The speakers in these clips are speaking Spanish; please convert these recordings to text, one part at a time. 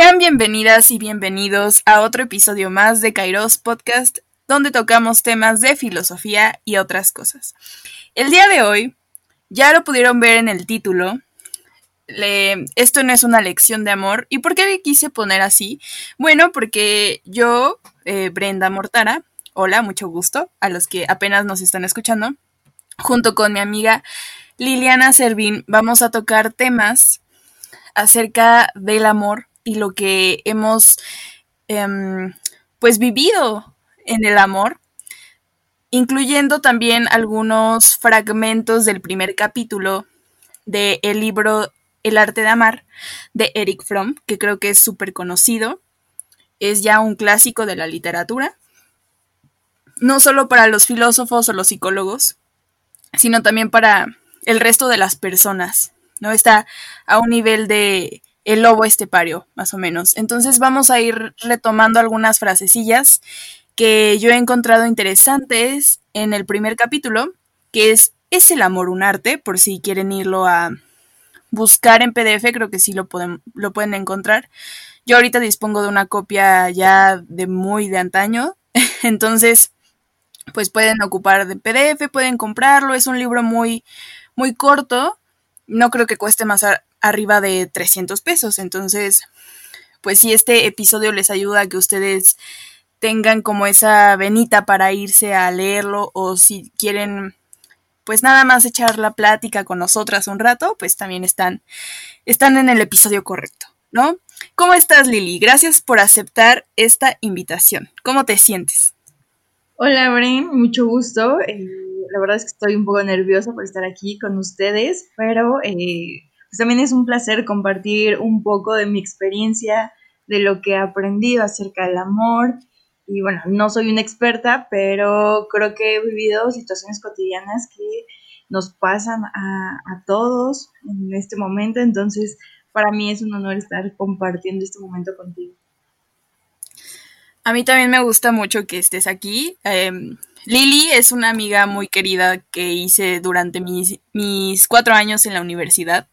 Sean bienvenidas y bienvenidos a otro episodio más de Kairos Podcast, donde tocamos temas de filosofía y otras cosas. El día de hoy, ya lo pudieron ver en el título, esto no es una lección de amor. ¿Y por qué le quise poner así? Bueno, porque yo, eh, Brenda Mortara, hola, mucho gusto a los que apenas nos están escuchando, junto con mi amiga Liliana Servín, vamos a tocar temas acerca del amor y lo que hemos em, pues vivido en el amor, incluyendo también algunos fragmentos del primer capítulo del el libro El arte de amar de Eric Fromm, que creo que es súper conocido, es ya un clásico de la literatura, no solo para los filósofos o los psicólogos, sino también para el resto de las personas, ¿no? Está a un nivel de el lobo estepario, más o menos. Entonces vamos a ir retomando algunas frasecillas que yo he encontrado interesantes en el primer capítulo, que es ¿Es el amor un arte? Por si quieren irlo a buscar en PDF, creo que sí lo pueden, lo pueden encontrar. Yo ahorita dispongo de una copia ya de muy de antaño, entonces pues pueden ocupar de PDF, pueden comprarlo, es un libro muy, muy corto, no creo que cueste más arriba de 300 pesos. Entonces, pues si este episodio les ayuda a que ustedes tengan como esa venita para irse a leerlo o si quieren pues nada más echar la plática con nosotras un rato, pues también están, están en el episodio correcto, ¿no? ¿Cómo estás, Lili? Gracias por aceptar esta invitación. ¿Cómo te sientes? Hola, Bren, mucho gusto. Eh, la verdad es que estoy un poco nerviosa por estar aquí con ustedes, pero eh, pues también es un placer compartir un poco de mi experiencia, de lo que he aprendido acerca del amor. Y bueno, no soy una experta, pero creo que he vivido situaciones cotidianas que nos pasan a, a todos en este momento, entonces para mí es un honor estar compartiendo este momento contigo. A mí también me gusta mucho que estés aquí. Em, Lili es una amiga muy querida que hice durante mis, cuatro años en la universidad.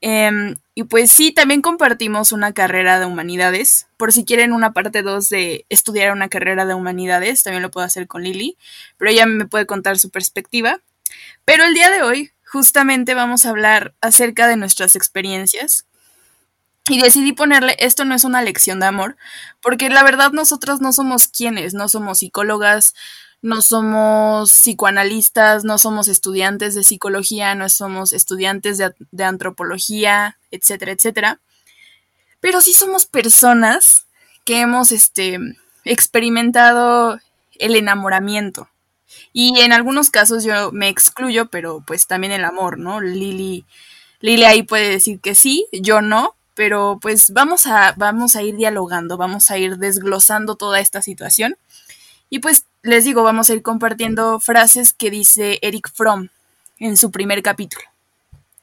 Em, y pues sí, también compartimos una carrera de humanidades. Por si quieren una parte 2 de estudiar una carrera de humanidades, también lo puedo hacer con Lili, pero ella me puede contar su perspectiva. Pero el día de hoy, justamente vamos a hablar acerca de nuestras experiencias. Y decidí ponerle, esto no es una lección de amor, porque la verdad nosotros no somos quienes, no somos psicólogas, no somos psicoanalistas, no somos estudiantes de psicología, no somos estudiantes de, antropología, etcétera, etcétera. Pero sí somos personas que hemos este, experimentado el enamoramiento. Y en algunos casos yo me excluyo, pero pues también el amor, ¿no? Lili, Lili ahí puede decir que sí, yo no, pero pues vamos a, vamos a ir dialogando, vamos a ir desglosando toda esta situación. Y pues les digo, vamos a ir compartiendo frases que dice Eric Fromm en su primer capítulo.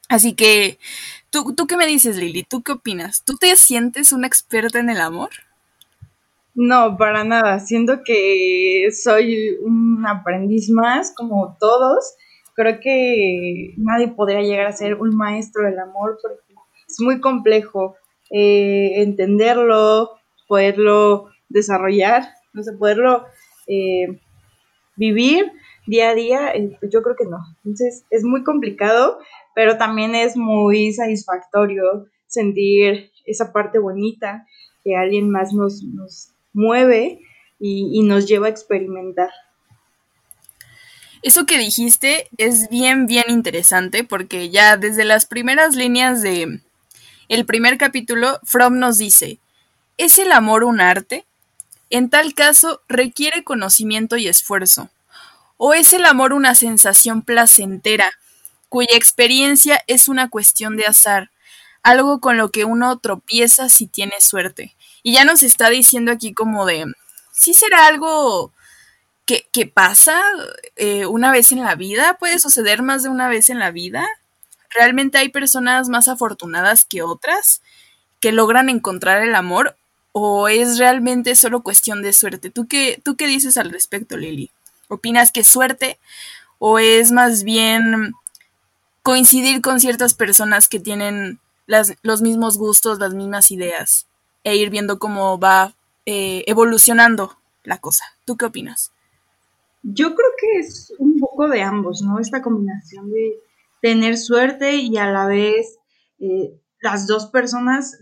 Así que, ¿tú, ¿tú qué me dices, Lili? ¿Tú qué opinas? ¿Tú te sientes una experta en el amor? No, para nada. Siento que soy un aprendiz más, como todos. Creo que nadie podría llegar a ser un maestro del amor porque es muy complejo eh, entenderlo, poderlo desarrollar, no sé, poderlo eh, vivir día a día, eh, yo creo que no. Entonces es muy complicado, pero también es muy satisfactorio sentir esa parte bonita que alguien más nos, mueve y, y nos lleva a experimentar. Eso que dijiste es bien, bien interesante porque ya desde las primeras líneas de el primer capítulo, Fromm nos dice, ¿es el amor un arte? En tal caso, requiere conocimiento y esfuerzo. ¿O es el amor una sensación placentera, cuya experiencia es una cuestión de azar, algo con lo que uno tropieza si tiene suerte? Y ya nos está diciendo aquí como de, ¿sí será algo que, pasa eh, una vez en la vida? ¿Puede suceder más de una vez en la vida? ¿Realmente hay personas más afortunadas que otras que logran encontrar el amor o es realmente solo cuestión de suerte? ¿Tú qué, tú qué dices al respecto, Lili? ¿Opinas que es suerte o es más bien coincidir con ciertas personas que tienen las, los mismos gustos, las mismas ideas? e ir viendo cómo va eh, evolucionando la cosa. ¿Tú qué opinas? Yo creo que es un poco de ambos, ¿no? Esta combinación de tener suerte y a la vez eh, las dos personas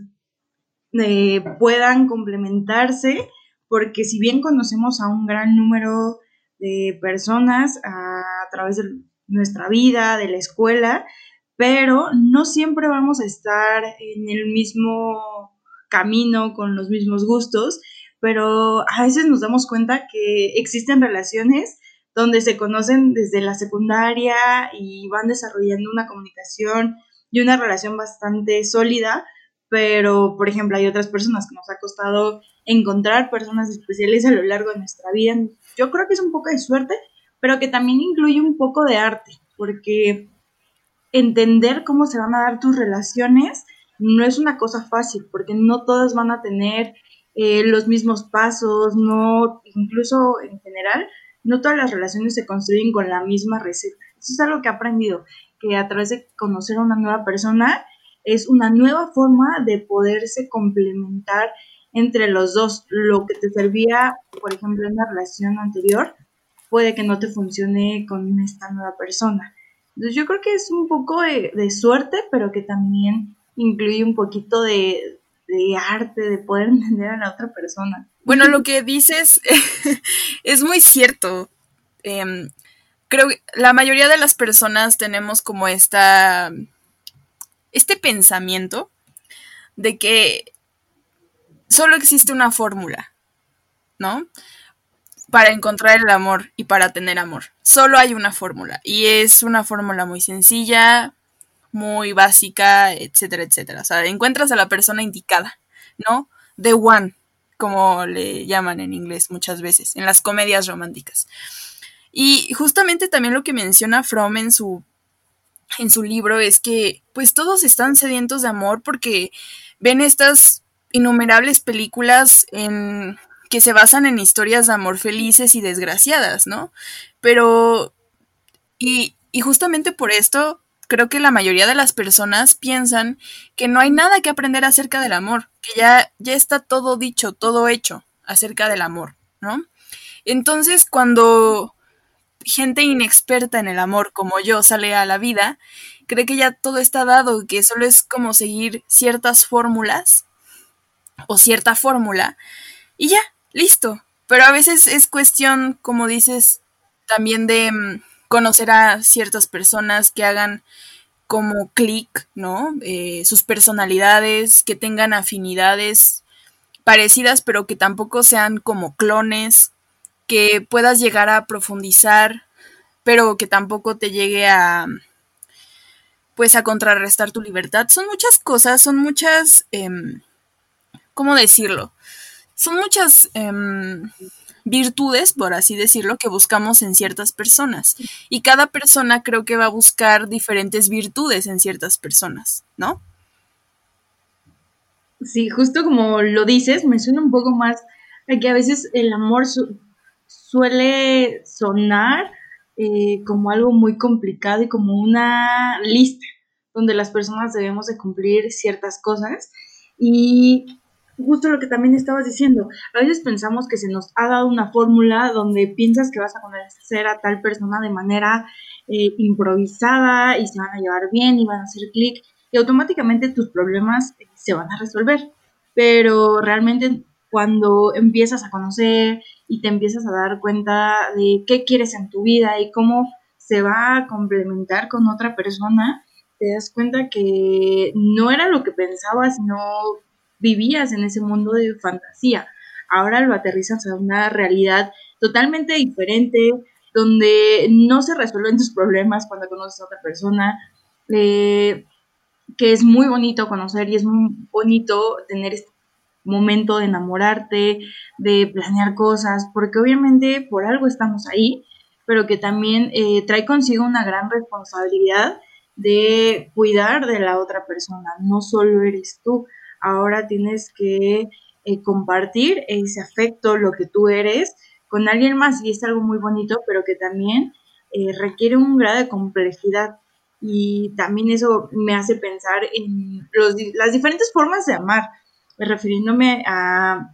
eh, puedan complementarse, porque si bien conocemos a un gran número de personas a, través de nuestra vida, de la escuela, pero no siempre vamos a estar en el mismo camino, con los mismos gustos, pero a veces nos damos cuenta que existen relaciones donde se conocen desde la secundaria y van desarrollando una comunicación y una relación bastante sólida, pero por ejemplo hay otras personas que nos ha costado encontrar personas especiales a lo largo de nuestra vida. Yo creo que es un poco de suerte, pero que también incluye un poco de arte, porque entender cómo se van a dar tus relaciones no es una cosa fácil, porque no todas van a tener eh, los mismos pasos, no, incluso en general, no todas las relaciones se construyen con la misma receta. Eso es algo que he aprendido, que a través de conocer a una nueva persona es una nueva forma de poderse complementar entre los dos. Lo que te servía, por ejemplo, en una relación anterior, puede que no te funcione con esta nueva persona. Entonces yo creo que es un poco de, suerte, pero que también incluye un poquito de, arte, de poder entender a la otra persona. Bueno, lo que dices es muy cierto. Em, creo que la mayoría de las personas tenemos como esta este pensamiento de que solo existe una fórmula, ¿no? Para encontrar el amor y para tener amor. Solo hay una fórmula y es una fórmula muy sencilla, muy básica, etcétera, etcétera. O sea, encuentras a la persona indicada, ¿no? The one, como le llaman en inglés muchas veces, en las comedias románticas. Y justamente también lo que menciona Fromm en su en su libro es que pues todos están sedientos de amor porque ven estas innumerables películas en que se basan en historias de amor felices y desgraciadas, ¿no? Pero y, y justamente por esto creo que la mayoría de las personas piensan que no hay nada que aprender acerca del amor, que ya, ya está todo dicho, todo hecho acerca del amor, ¿no? Entonces, cuando gente inexperta en el amor como yo sale a la vida, cree que ya todo está dado, que solo es como seguir ciertas fórmulas o cierta fórmula y ya, listo. Pero a veces es cuestión, como dices, también de mm, conocer a ciertas personas que hagan como clic, ¿no? Eh, sus personalidades, que tengan afinidades parecidas, pero que tampoco sean como clones, que puedas llegar a profundizar, pero que tampoco te llegue a pues a contrarrestar tu libertad. Son muchas cosas, son muchas, em, ¿cómo decirlo? Son muchas em, virtudes, por así decirlo, que buscamos en ciertas personas. Y cada persona creo que va a buscar diferentes virtudes en ciertas personas, ¿no? Sí, justo como lo dices, me suena un poco más a que a veces el amor suele sonar eh, como algo muy complicado y como una lista donde las personas debemos de cumplir ciertas cosas y justo lo que también estabas diciendo, a veces pensamos que se nos ha dado una fórmula donde piensas que vas a conocer a tal persona de manera eh, improvisada y se van a llevar bien y van a hacer clic y automáticamente tus problemas eh, se van a resolver. Pero realmente cuando empiezas a conocer y te empiezas a dar cuenta de qué quieres en tu vida y cómo se va a complementar con otra persona, te das cuenta que no era lo que pensabas, no vivías en ese mundo de fantasía. Ahora lo aterrizas a una realidad totalmente diferente, donde no se resuelven tus problemas cuando conoces a otra persona, eh, que es muy bonito conocer y es muy bonito tener este momento de enamorarte, de planear cosas, porque obviamente por algo estamos ahí, pero que también eh, trae consigo una gran responsabilidad de cuidar de la otra persona, no solo eres tú, ahora tienes que eh, compartir ese afecto, lo que tú eres, con alguien más y es algo muy bonito, pero que también eh, requiere un grado de complejidad. Y también eso me hace pensar en los, las diferentes formas de amar, refiriéndome a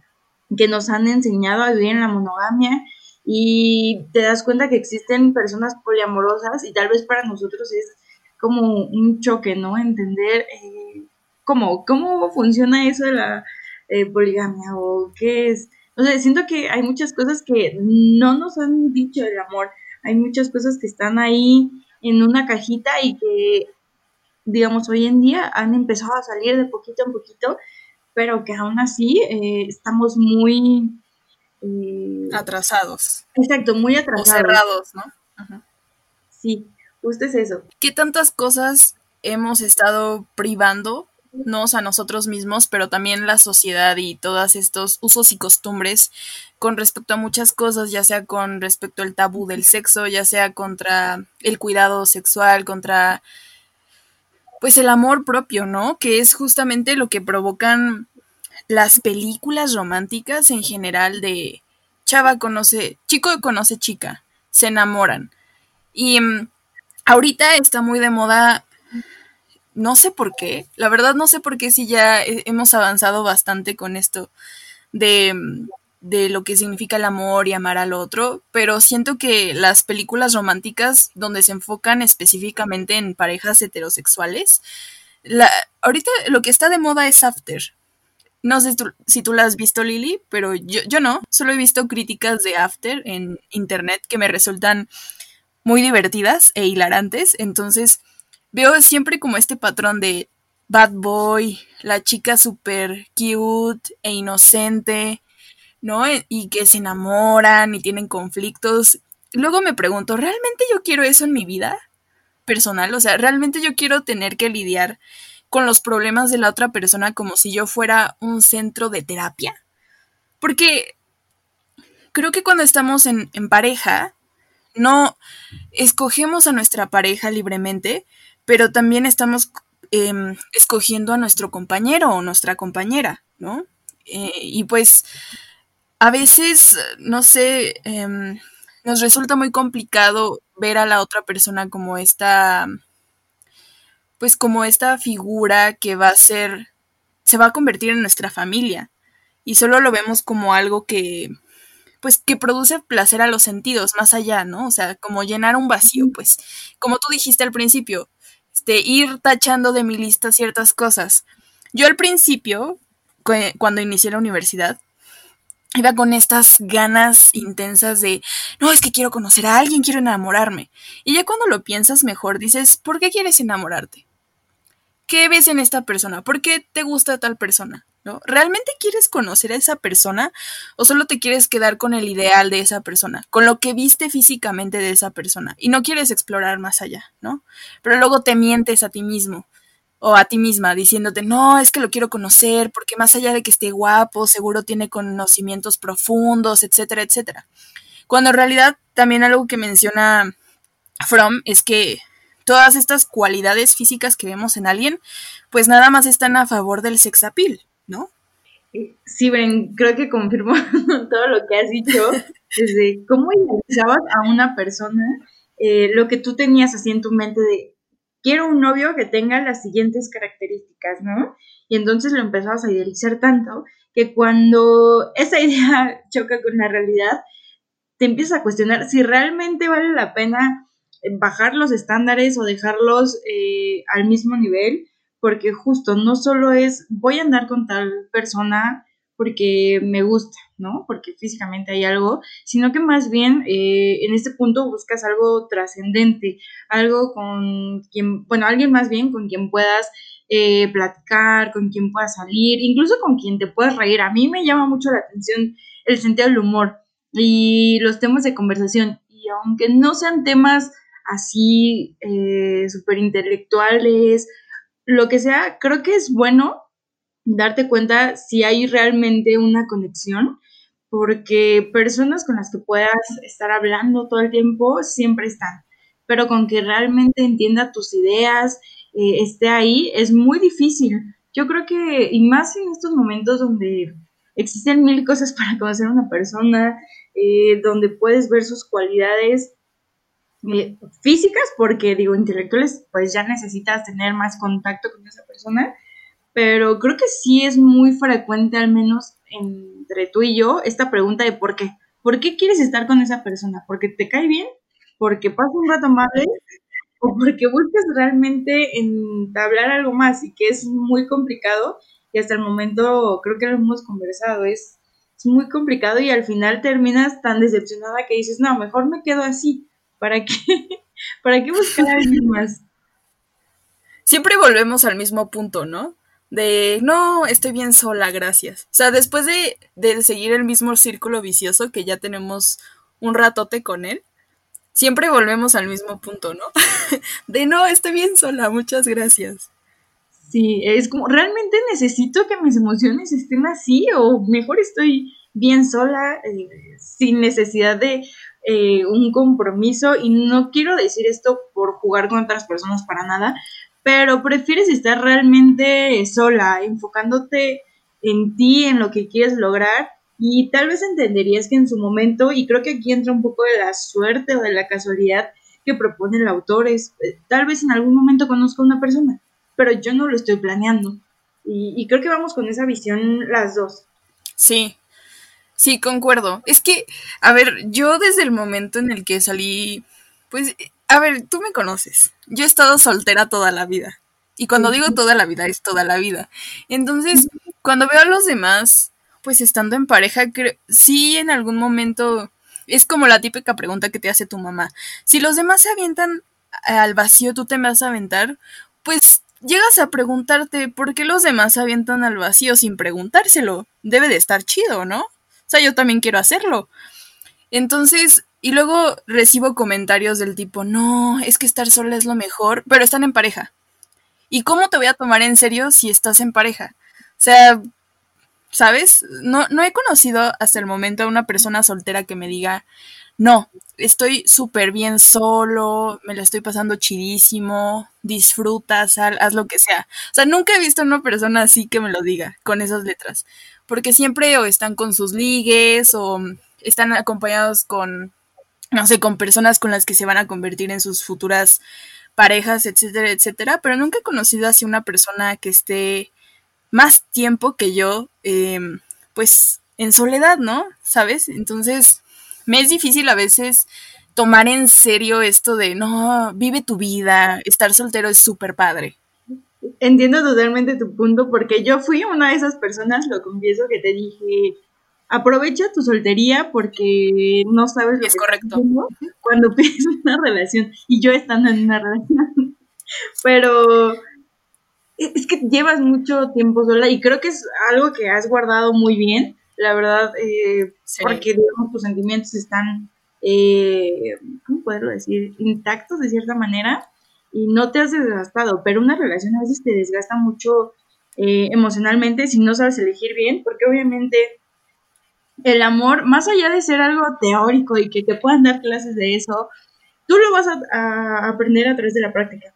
que nos han enseñado a vivir en la monogamia y te das cuenta que existen personas poliamorosas y tal vez para nosotros es como un choque, ¿no? Entender eh, cómo, cómo funciona eso de la eh, poligamia o qué es. O sea, siento que hay muchas cosas que no nos han dicho del amor, hay muchas cosas que están ahí en una cajita y que, digamos, hoy en día han empezado a salir de poquito en poquito, pero que aún así eh, estamos muy eh, atrasados. Exacto, muy atrasados. O cerrados, ¿no? Sí, justo es eso. ¿Qué tantas cosas hemos estado privando nos a nosotros mismos, pero también la sociedad y todos estos usos y costumbres con respecto a muchas cosas, ya sea con respecto al tabú del sexo, ya sea contra el cuidado sexual, contra pues el amor propio, ¿no? Que es justamente lo que provocan las películas románticas en general de chava conoce, chico conoce chica, se enamoran. Y mm, ahorita está muy de moda, no sé por qué, la verdad no sé por qué si ya hemos avanzado bastante con esto de, mm, de lo que significa el amor y amar al otro, pero siento que las películas románticas donde se enfocan específicamente en parejas heterosexuales, la, ahorita lo que está de moda es After, no sé si tú la has visto, Lily, pero yo, yo no. Solo he visto críticas de After en internet que me resultan muy divertidas e hilarantes. Entonces, veo siempre como este patrón de bad boy, la chica súper cute e inocente, ¿no? E, y que se enamoran y tienen conflictos. Luego me pregunto, ¿realmente yo quiero eso en mi vida personal? O sea, ¿realmente yo quiero tener que lidiar con los problemas de la otra persona como si yo fuera un centro de terapia. Porque creo que cuando estamos en, pareja, no escogemos a nuestra pareja libremente, pero también estamos em, escogiendo a nuestro compañero o nuestra compañera, ¿no? Eh, y pues a veces, no sé, em, nos resulta muy complicado ver a la otra persona como esta pues como esta figura que va a ser, se va a convertir en nuestra familia. Y solo lo vemos como algo que, pues que produce placer a los sentidos, más allá, ¿no? O sea, como llenar un vacío, pues, como tú dijiste al principio, este, ir tachando de mi lista ciertas cosas. Yo al principio, cuando inicié la universidad, iba con estas ganas intensas de, no, es que quiero conocer a alguien, quiero enamorarme. Y ya cuando lo piensas mejor, dices, ¿por qué quieres enamorarte? ¿Qué ves en esta persona? ¿Por qué te gusta tal persona? ¿No? ¿Realmente quieres conocer a esa persona o solo te quieres quedar con el ideal de esa persona, con lo que viste físicamente de esa persona y no quieres explorar más allá, ¿no? Pero luego te mientes a ti mismo o a ti misma diciéndote, no, es que lo quiero conocer porque más allá de que esté guapo, seguro tiene conocimientos profundos, etcétera, etcétera. Cuando en realidad también algo que menciona From es que todas estas cualidades físicas que vemos en alguien, pues nada más están a favor del sex appeal, ¿no? Sí, Bren, creo que confirmo todo lo que has dicho, desde cómo idealizabas a una persona, eh, lo que tú tenías así en tu mente de, quiero un novio que tenga las siguientes características, ¿no? Y entonces lo empezabas a idealizar tanto que cuando esa idea choca con la realidad, te empiezas a cuestionar si realmente vale la pena bajar los estándares o dejarlos eh, al mismo nivel, porque justo no solo es voy a andar con tal persona porque me gusta, ¿no? Porque físicamente hay algo, sino que más bien eh, en este punto buscas algo trascendente, algo con quien, bueno, alguien más bien con quien puedas eh, platicar, con quien puedas salir, incluso con quien te puedas reír. A mí me llama mucho la atención el sentido del humor y los temas de conversación. Y aunque no sean temas así eh, súper intelectuales, lo que sea, creo que es bueno darte cuenta si hay realmente una conexión, porque personas con las que puedas estar hablando todo el tiempo siempre están, pero con que realmente entienda tus ideas, eh, esté ahí, es muy difícil. Yo creo que, y más en estos momentos donde existen mil cosas para conocer a una persona, eh, donde puedes ver sus cualidades, eh, físicas, porque digo, intelectuales, pues ya necesitas tener más contacto con esa persona, pero creo que sí es muy frecuente, al menos entre tú y yo, esta pregunta de por qué. ¿Por qué quieres estar con esa persona? ¿Porque te cae bien? ¿Porque pasa un rato amable? ¿O porque buscas realmente entablar algo más y que es muy complicado? Y hasta el momento creo que lo hemos conversado, es, es muy complicado y al final terminas tan decepcionada que dices, no, mejor me quedo así. ¿Para qué? ¿Para qué buscar a alguien más? Siempre volvemos al mismo punto, ¿no? De no, estoy bien sola, gracias. O sea, después de, de, seguir el mismo círculo vicioso que ya tenemos un ratote con él, siempre volvemos al mismo punto, ¿no? de no, estoy bien sola, muchas gracias. Sí, es como, ¿realmente necesito que mis emociones estén así? O mejor estoy bien sola, eh, sin necesidad de eh, un compromiso. Y no quiero decir esto por jugar con otras personas para nada, pero prefieres estar realmente sola, enfocándote en ti, en lo que quieres lograr y tal vez entenderías que en su momento, y creo que aquí entra un poco de la suerte o de la casualidad que propone el autor, es eh, tal vez en algún momento conozco a una persona, pero yo no lo estoy planeando. Y, y creo que vamos con esa visión las dos. Sí, sí, concuerdo. Es que, a ver, yo desde el momento en el que salí, pues a ver, tú me conoces. Yo he estado soltera toda la vida. Y cuando digo toda la vida, es toda la vida. Entonces, cuando veo a los demás, pues estando en pareja, creo, sí en algún momento es como la típica pregunta que te hace tu mamá. Si los demás se avientan al vacío, tú te vas a aventar, pues llegas a preguntarte por qué los demás se avientan al vacío sin preguntárselo. Debe de estar chido, ¿no? O sea, yo también quiero hacerlo. Entonces, y luego recibo comentarios del tipo, no, es que estar sola es lo mejor, pero están en pareja. ¿Y cómo te voy a tomar en serio si estás en pareja? O sea, ¿sabes? No, no he conocido hasta el momento a una persona soltera que me diga, no, estoy súper bien solo, me la estoy pasando chidísimo, disfruta, sal, haz lo que sea. O sea, nunca he visto a una persona así que me lo diga, con esas letras. Porque siempre o están con sus ligues o están acompañados con no sé, con personas con las que se van a convertir en sus futuras parejas, etcétera, etcétera, pero nunca he conocido así una persona que esté más tiempo que yo, em, pues en soledad, ¿no? ¿Sabes? Entonces, me es difícil a veces tomar en serio esto de, no, vive tu vida, estar soltero es súper padre. Entiendo totalmente tu punto porque yo fui una de esas personas, lo confieso, que te dije, aprovecha tu soltería porque no sabes lo es correcto. cuando pides una relación y yo estando en una relación. Pero es que llevas mucho tiempo sola y creo que es algo que has guardado muy bien la verdad eh, porque digamos tus sentimientos están eh, cómo poderlo decir intactos de cierta manera y no te has desgastado pero una relación a veces te desgasta mucho eh, emocionalmente si no sabes elegir bien porque obviamente el amor, más allá de ser algo teórico y que te puedan dar clases de eso, tú lo vas a, aprender a través de la práctica.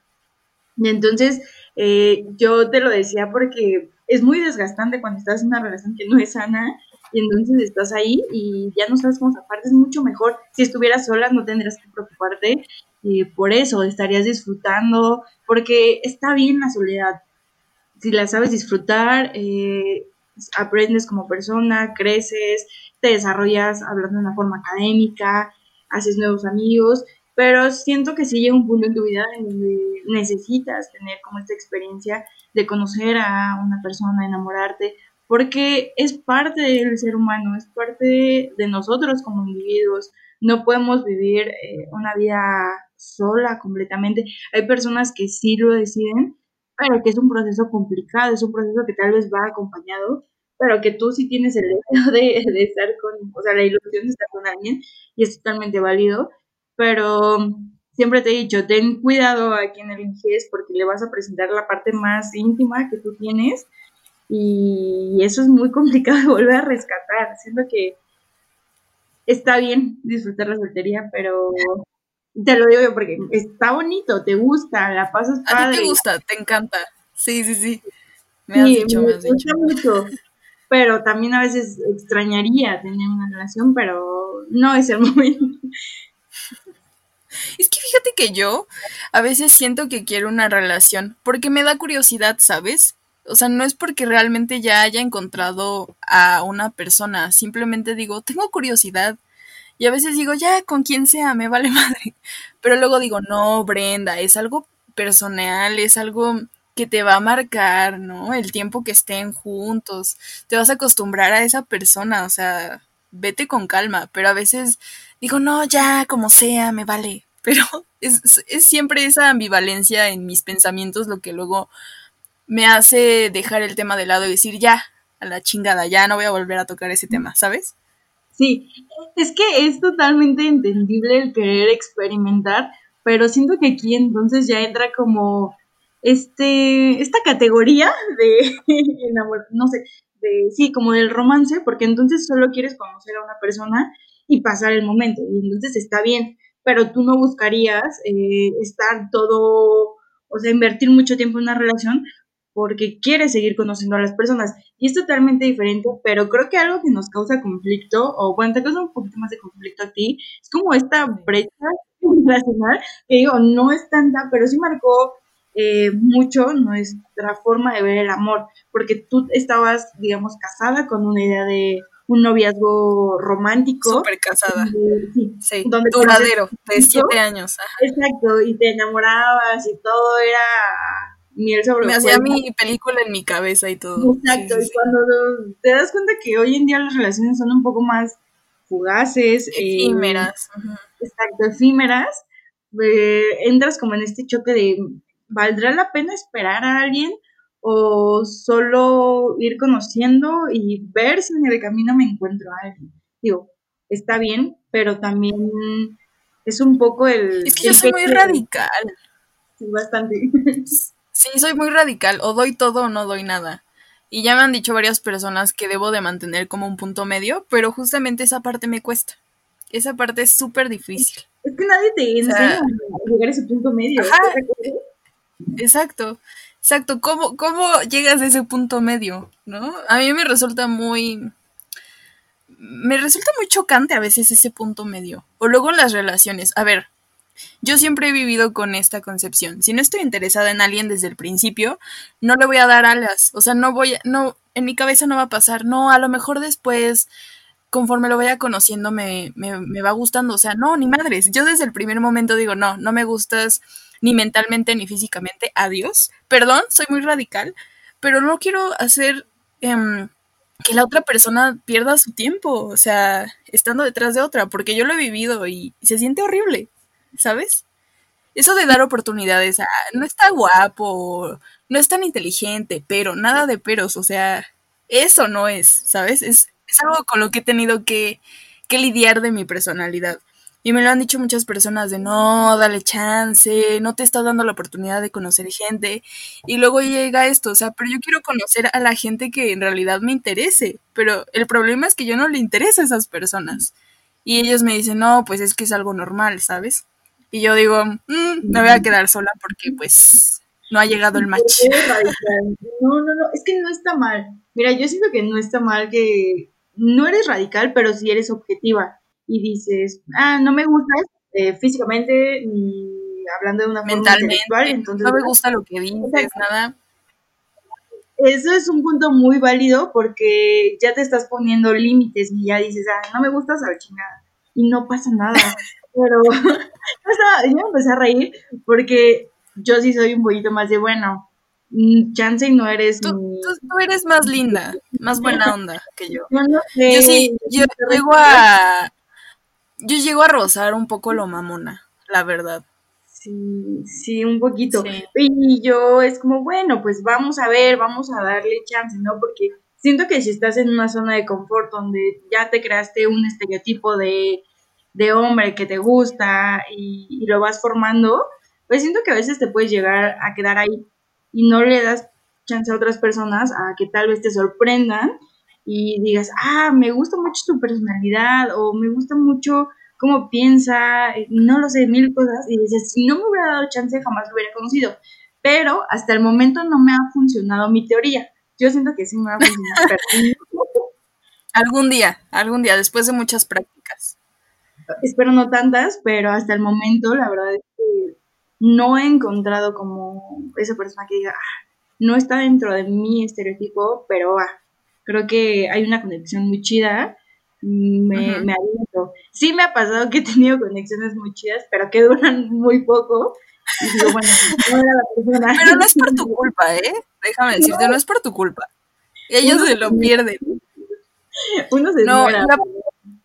Entonces, eh, yo te lo decía porque es muy desgastante cuando estás en una relación que no es sana y entonces estás ahí y ya no sabes cómo aparte es mucho mejor. Si estuvieras sola no tendrías que preocuparte eh, por eso, estarías disfrutando, porque está bien la soledad. Si la sabes disfrutar, eh, aprendes como persona, creces, te desarrollas hablando de una forma académica, haces nuevos amigos, pero siento que sí llega un punto en tu vida en donde necesitas tener como esta experiencia de conocer a una persona, enamorarte, porque es parte del ser humano, es parte de nosotros como individuos. No podemos vivir eh, una vida sola completamente. Hay personas que sí lo deciden, pero que es un proceso complicado, es un proceso que tal vez va acompañado, pero que tú sí tienes el deseo de, de estar con, o sea, la ilusión de estar con alguien y es totalmente válido, pero siempre te he dicho, ten cuidado a quien eliges porque le vas a presentar la parte más íntima que tú tienes y eso es muy complicado de volver a rescatar. Siento que está bien disfrutar la soltería, pero te lo digo yo porque está bonito, te gusta, la pasas padre. A ti te gusta, te encanta. Sí, sí, sí. Me has dicho, me, has dicho. mucho. Pero también a veces extrañaría tener una relación, pero no es el momento. Es que fíjate que yo a veces siento que quiero una relación porque me da curiosidad, ¿sabes? o sea, no es porque realmente ya haya encontrado a una persona, simplemente digo, tengo curiosidad. Y a veces digo, ya, con quien sea, me vale madre. Pero luego digo, no, Brenda, es algo personal, es algo que te va a marcar, ¿no? El tiempo que estén juntos. Te vas a acostumbrar a esa persona, o sea, vete con calma. Pero a veces digo, no, ya, como sea, me vale. Pero es, es siempre esa ambivalencia en mis pensamientos lo que luego me hace dejar el tema de lado y decir, ya, a la chingada, ya no voy a volver a tocar ese tema, ¿sabes? Sí, es que es totalmente entendible el querer experimentar, pero siento que aquí entonces ya entra como este esta categoría de enamor, no sé, de sí, como del romance, porque entonces solo quieres conocer a una persona y pasar el momento, y entonces está bien, pero tú no buscarías eh, estar todo, o sea, invertir mucho tiempo en una relación porque quieres seguir conociendo a las personas. Y es totalmente diferente, pero creo que algo que nos causa conflicto, o bueno, te causa un poquito más de conflicto a ti, es como esta brecha relacional, que digo, no es tanta, pero sí marcó eh, mucho nuestra forma de ver el amor, porque tú estabas, digamos, casada con una idea de un noviazgo romántico. Súper casada. sí, sí. duradero, de siete años. Exacto, y te enamorabas y todo era miel sobre Me hacía mi película en mi cabeza y todo. Exacto, y cuando te das cuenta que hoy en día las relaciones son un poco más fugaces. Eh, efímeras. exacto, efímeras. Eh, entras como en este choque de, ¿valdrá la pena esperar a alguien? o solo ir conociendo y ver si en el camino me encuentro a alguien. Digo, está bien, pero también es un poco el... Es que yo soy muy radical. Sí, bastante. Sí, soy muy radical, o doy todo o no doy nada. Y ya me han dicho varias personas que debo de mantener como un punto medio, pero justamente esa parte me cuesta. Esa parte es súper difícil. Es que nadie te enseña a llegar a ese punto medio. Exacto. Exacto, ¿Cómo, ¿cómo llegas a ese punto medio? ¿No? A mí me resulta muy... Me resulta muy chocante a veces ese punto medio. O luego en las relaciones. A ver, yo siempre he vivido con esta concepción. Si no estoy interesada en alguien desde el principio, no le voy a dar alas. O sea, no voy a, no, en mi cabeza no va a pasar. No, a lo mejor después, conforme lo vaya conociendo, me, me, me va gustando. O sea, no, ni madres. Yo desde el primer momento digo, no, no me gustas ni mentalmente ni físicamente, adiós. Perdón, soy muy radical, pero no quiero hacer em, que la otra persona pierda su tiempo, o sea, estando detrás de otra, porque yo lo he vivido y se siente horrible, ¿sabes? Eso de dar oportunidades, a, no está guapo, no es tan inteligente, pero nada de peros, o sea, eso no es, ¿sabes? Es, es algo con lo que he tenido que, que lidiar de mi personalidad. Y me lo han dicho muchas personas de no, dale chance, no te estás dando la oportunidad de conocer gente. Y luego llega esto, o sea, pero yo quiero conocer a la gente que en realidad me interese. Pero el problema es que yo no le interesa a esas personas. Y ellos me dicen, no, pues es que es algo normal, ¿sabes? Y yo digo, mm, me voy a quedar sola porque pues no ha llegado el match. No, no, no, es que no está mal. Mira, yo siento que no está mal que no eres radical, pero sí eres objetiva y dices, ah, no me gustas eh, físicamente ni hablando de una forma intelectual, entonces no me gusta lo que dices, nada. Eso es un punto muy válido porque ya te estás poniendo límites y ya dices, ah, no me gustas a la chingada y no pasa nada. Pero yo me empecé a reír porque yo sí soy un poquito más de bueno. Mm, chance no eres tú, tú, eres más linda, más buena onda que yo. Yo, sí, yo llego a, yo llego a rozar un poco lo mamona, la verdad. Sí, sí, un poquito. Y yo es como, bueno, pues vamos a ver, vamos a darle chance, ¿no? Porque siento que si estás en una zona de confort donde ya te creaste un estereotipo de, de hombre que te gusta y, y, lo vas formando, pues siento que a veces te puedes llegar a quedar ahí y no le das chance a otras personas a que tal vez te sorprendan y digas, ah, me gusta mucho tu personalidad o me gusta mucho cómo piensa, no lo sé, mil cosas. Y dices, si no me hubiera dado chance, jamás lo hubiera conocido. Pero hasta el momento no me ha funcionado mi teoría. Yo siento que sí me va a funcionar. algún día, algún día, después de muchas prácticas. Espero no tantas, pero hasta el momento la verdad es que no he encontrado como esa persona que diga, ah, no está dentro de mi estereotipo, pero ah, creo que hay una conexión muy chida. Me, me aliento. Sí me ha pasado que he tenido conexiones muy chidas, pero que duran muy poco. Y digo, bueno, no era la persona. Pero no es por tu culpa, ¿eh? Déjame decirte, no, es por tu culpa. Ellos se lo pierden. Uno se no,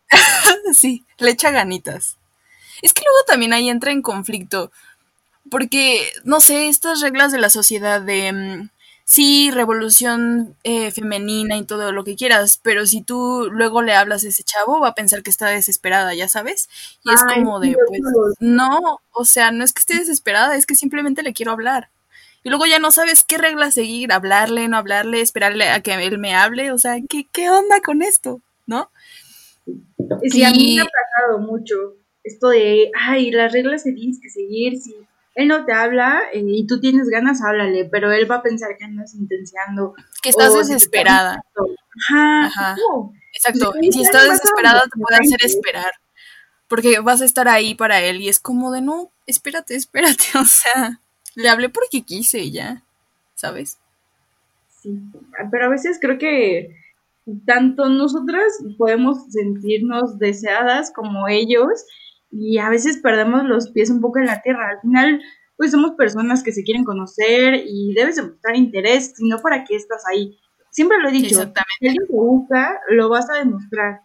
sí, le echa ganitas. Es que luego también ahí entra en conflicto, porque, no sé, estas reglas de la sociedad de, mm, sí, revolución eh, femenina y todo lo que quieras, pero si tú luego le hablas a ese chavo, va a pensar que está desesperada, ya sabes. Y es como de, pues, no, o sea, no es que esté desesperada, es que simplemente le quiero hablar. Y luego ya no sabes qué reglas seguir, hablarle, no hablarle, esperarle a que él me hable, o sea, ¿qué, qué onda con esto? ¿No? Sí, a mí me ha pasado mucho esto de, ay, las reglas se tienes que seguir, si él no te habla eh, y tú tienes ganas, háblale, pero él va a pensar que andas intenciando. Que estás desesperada. Ajá. Ajá. Exacto. Y si estás desesperada, te puede hacer esperar. Porque vas a estar ahí para él y es como de, no, espérate, espérate. O sea, le hablé porque quise ya, ¿sabes? Sí, pero a veces creo que tanto nosotras podemos sentirnos deseadas como ellos y a veces perdemos los pies un poco en la tierra. Al final, pues somos personas que se quieren conocer y debes demostrar interés, sino para qué estás ahí. Siempre lo he dicho, si alguien te gusta, lo vas a demostrar,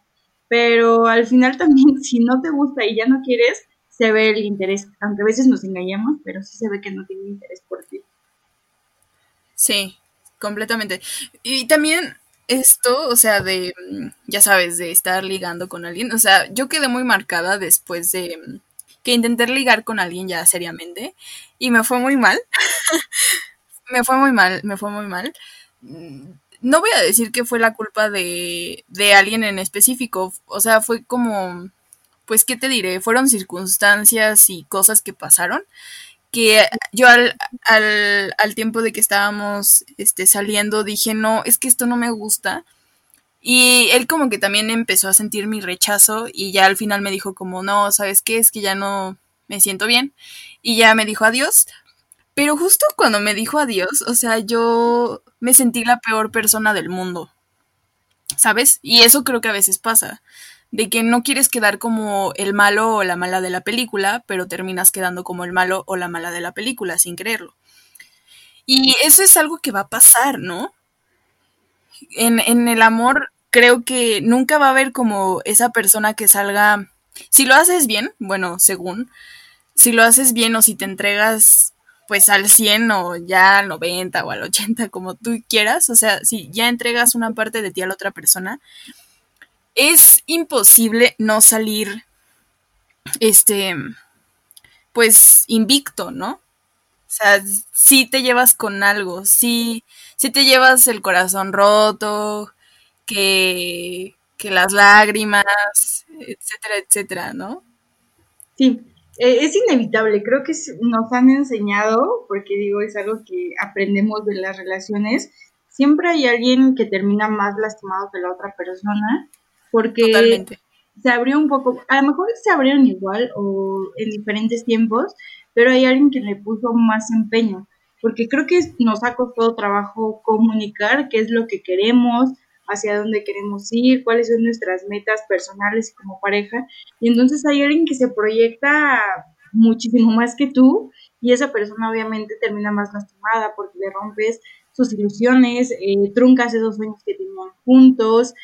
pero al final también si no te gusta y ya no quieres, se ve el interés, aunque a veces nos engañamos, pero sí se ve que no tiene interés por ti. Sí, completamente. Y también esto, o sea, de, mm, ya sabes, de estar ligando con alguien, o sea, yo quedé muy marcada después de mm, que intenté ligar con alguien ya seriamente y me fue muy mal. me fue muy mal, me fue muy mal. Mm, no voy a decir que fue la culpa de, de alguien en específico, o sea, fue como, pues, ¿qué te diré? Fueron circunstancias y cosas que pasaron que yo al, al, al, tiempo de que estábamos este, saliendo dije, no, es que esto no me gusta. Y él como que también empezó a sentir mi rechazo y ya al final me dijo como, no, ¿sabes qué? Es que ya no me siento bien. Y ya me dijo adiós. Pero justo cuando me dijo adiós, o sea, yo me sentí la peor persona del mundo. ¿Sabes? Y eso creo que a veces pasa de que no quieres quedar como el malo o la mala de la película, pero terminas quedando como el malo o la mala de la película sin creerlo. Y eso es algo que va a pasar, ¿no? En, en el amor creo que nunca va a haber como esa persona que salga, si lo haces bien, bueno, según, si lo haces bien o si te entregas pues al 100 o ya al 90 o al 80 como tú quieras, o sea, si ya entregas una parte de ti a la otra persona, es imposible no salir, este, pues invicto, ¿no? O sea, si te llevas con algo, si, si te llevas el corazón roto, que, que las lágrimas, etcétera, etcétera, ¿no? Sí, e, es inevitable, creo que nos han enseñado, porque digo, es algo que aprendemos de las relaciones, siempre hay alguien que termina más lastimado que la otra persona porque se abrió un poco, a lo mejor se abrieron igual o en diferentes tiempos, pero hay alguien que le puso más empeño, porque creo que nos ha costado trabajo comunicar qué es lo que queremos, hacia dónde queremos ir, cuáles son nuestras metas personales como pareja, y entonces hay alguien que se proyecta muchísimo más que tú y esa persona obviamente termina más lastimada porque le rompes sus ilusiones, eh, truncas esos sueños que tenían juntos,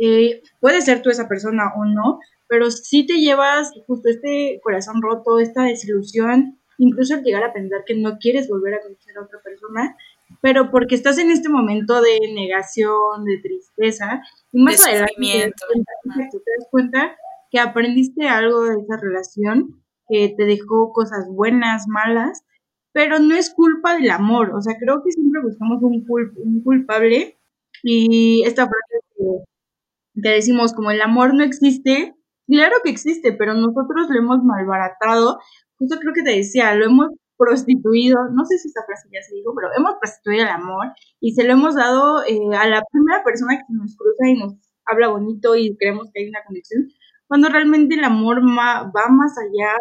eh, puede ser tú esa persona o no, pero si te llevas justo este corazón roto, esta desilusión, incluso al llegar a pensar que no quieres volver a conocer a otra persona, pero porque estás en este momento de negación, de tristeza, y más adelante te das cuenta que aprendiste algo de esa relación, que te dejó cosas buenas, malas, pero no es culpa del amor, o sea, creo que siempre buscamos un, un culpable y esta frase que decimos como el amor no existe, claro que existe, pero nosotros lo hemos malbaratado, justo creo que te decía, lo hemos prostituido, no sé si esta frase ya se dijo, pero hemos prostituido el amor y se lo hemos dado eh, a la primera persona que nos cruza y nos habla bonito y creemos que hay una conexión, cuando realmente el amor va más allá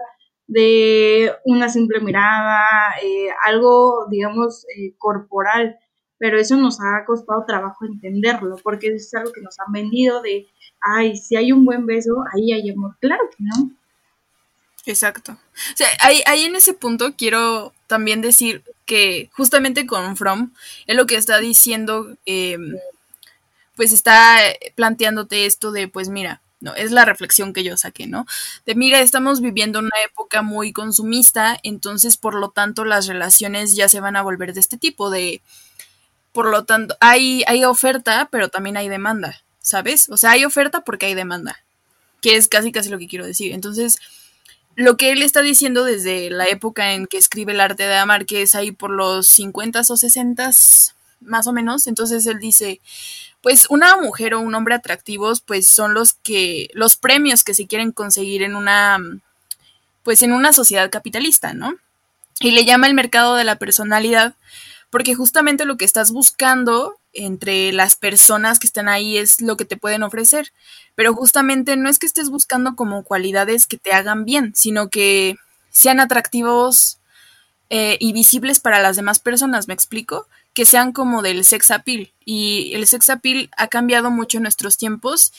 de una simple mirada, eh, algo, digamos, eh, corporal. Pero eso nos ha costado trabajo entenderlo, porque es algo que nos han vendido de, ay, si hay un buen beso, ahí hay amor. Claro que no. Exacto. O sea, ahí, ahí en ese punto quiero también decir que justamente con From, es lo que está diciendo, em, pues está planteándote esto de, pues mira, no, es la reflexión que yo saqué, ¿no? De mira, estamos viviendo una época muy consumista, entonces por lo tanto las relaciones ya se van a volver de este tipo, de, por lo tanto, hay, hay oferta, pero también hay demanda, ¿sabes? O sea, hay oferta porque hay demanda, que es casi casi lo que quiero decir. Entonces, lo que él está diciendo desde la época en que escribe el arte de amar, que es ahí por los 50 o 60 más o menos, entonces él dice, pues una mujer o un hombre atractivos, pues son los que, los premios que se quieren conseguir en una, pues en una sociedad capitalista, ¿no? Y le llama el mercado de la personalidad, porque justamente lo que estás buscando entre las personas que están ahí es lo que te pueden ofrecer. Pero justamente no es que estés buscando como cualidades que te hagan bien, sino que sean atractivos eh, y visibles para las demás personas, ¿me explico? Que sean como del sex appeal. Y el sex appeal ha cambiado mucho en nuestros tiempos.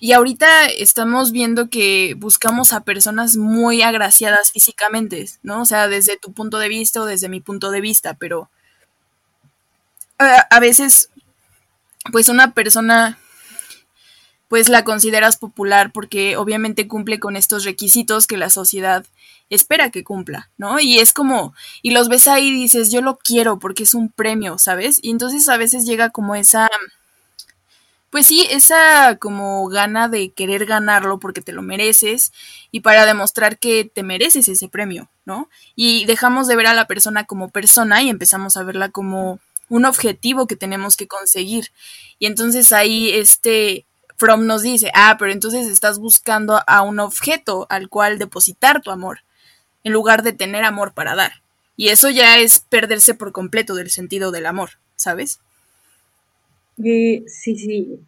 Y ahorita estamos viendo que buscamos a personas muy agraciadas físicamente, ¿no? O sea, desde tu punto de vista o desde mi punto de vista, pero a, veces, pues una persona, pues la consideras popular porque obviamente cumple con estos requisitos que la sociedad espera que cumpla, ¿no? Y es como, y los ves ahí y dices, yo lo quiero porque es un premio, ¿sabes? Y entonces a veces llega como esa, pues sí, esa como gana de querer ganarlo porque te lo mereces y para demostrar que te mereces ese premio, ¿no? Y dejamos de ver a la persona como persona y empezamos a verla como un objetivo que tenemos que conseguir. Y entonces ahí este From nos dice, ah, pero entonces estás buscando a un objeto al cual depositar tu amor, en lugar de tener amor para dar. Y eso ya es perderse por completo del sentido del amor, ¿sabes? sí, sí.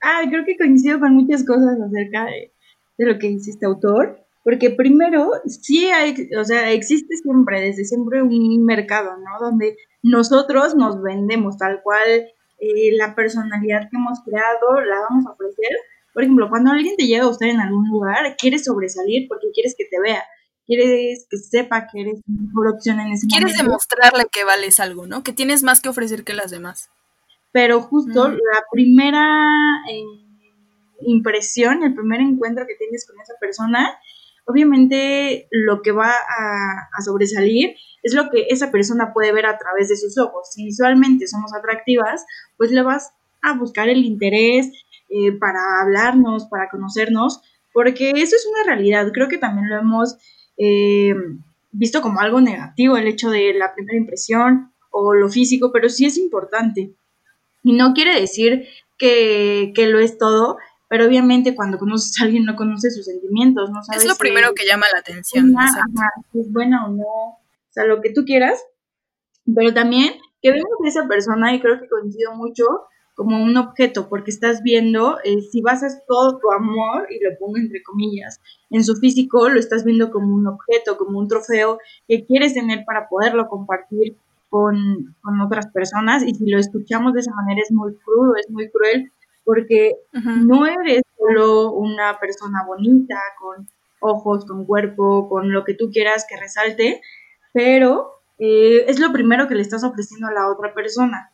Ah, creo que coincido con muchas cosas acerca de, de lo que dice este autor. Porque primero, sí hay, o sea, existe siempre, desde siempre un mercado, ¿no? Donde nosotros nos vendemos tal cual eh, la personalidad que hemos creado, la vamos a ofrecer. Por ejemplo, cuando alguien te llega a usted en algún lugar, quieres sobresalir porque quieres que te vea, quieres que sepa que eres una mejor opción en ese quieres momento. Quieres demostrarle que vales algo, ¿no? Que tienes más que ofrecer que las demás. Pero justo la primera eh, impresión, el primer encuentro que tienes con esa persona, obviamente lo que va a, sobresalir es lo que esa persona puede ver a través de sus ojos. Si visualmente somos atractivas, pues le vas a buscar el interés eh, para hablarnos, para conocernos, porque eso es una realidad. Creo que también lo hemos eh, visto como algo negativo, el hecho de la primera impresión o lo físico, pero sí es importante. Y no quiere decir que, que lo es todo, pero obviamente cuando conoces a alguien no conoces sus sentimientos, no sabes. Es lo primero que llama la atención. si es buena o no, o sea, lo que tú quieras, pero también que vemos a esa persona y creo que coincido mucho como un objeto, porque estás viendo, eh, si basas todo tu amor, y lo pongo entre comillas, en su físico, lo estás viendo como un objeto, como un trofeo que quieres tener para poderlo compartir con, con otras personas, y si lo escuchamos de esa manera es muy crudo, es muy cruel, porque no eres solo una persona bonita, con ojos, con cuerpo, con lo que tú quieras que resalte, pero eh, es lo primero que le estás ofreciendo a la otra persona.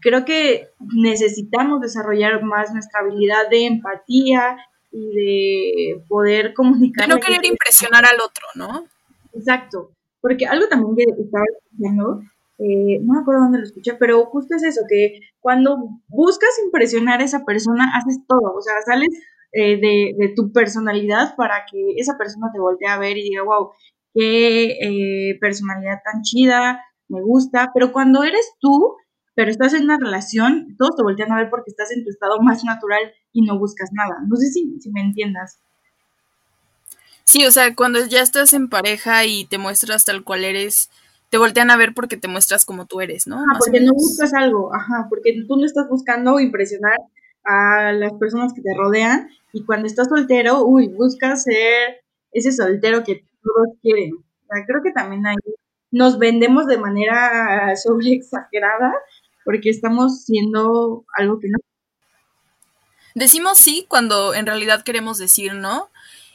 Creo que necesitamos desarrollar más nuestra habilidad de empatía y de poder comunicar. De no querer impresionar al otro, ¿no? Exacto, porque algo también que estaba diciendo eh, no me acuerdo dónde lo escuché, pero justo es eso, que cuando buscas impresionar a esa persona, haces todo, o sea, sales eh, de, tu personalidad para que esa persona te voltee a ver y diga, wow, qué eh, personalidad tan chida, me gusta, pero cuando eres tú, pero estás en una relación, todos te voltean a ver porque estás en tu estado más natural y no buscas nada. No sé si, si me entiendas. Sí, o sea, cuando ya estás en pareja y te muestras tal cual eres, te voltean a ver porque te muestras como tú eres, ¿no? Ajá, porque no buscas algo, ajá, porque tú no estás buscando impresionar a las personas que te rodean y cuando estás soltero, uy, buscas ser ese soltero que todos quieren. Creo que también ahí nos vendemos de manera sobre exagerada porque estamos siendo algo que no. Decimos sí cuando en realidad queremos decir no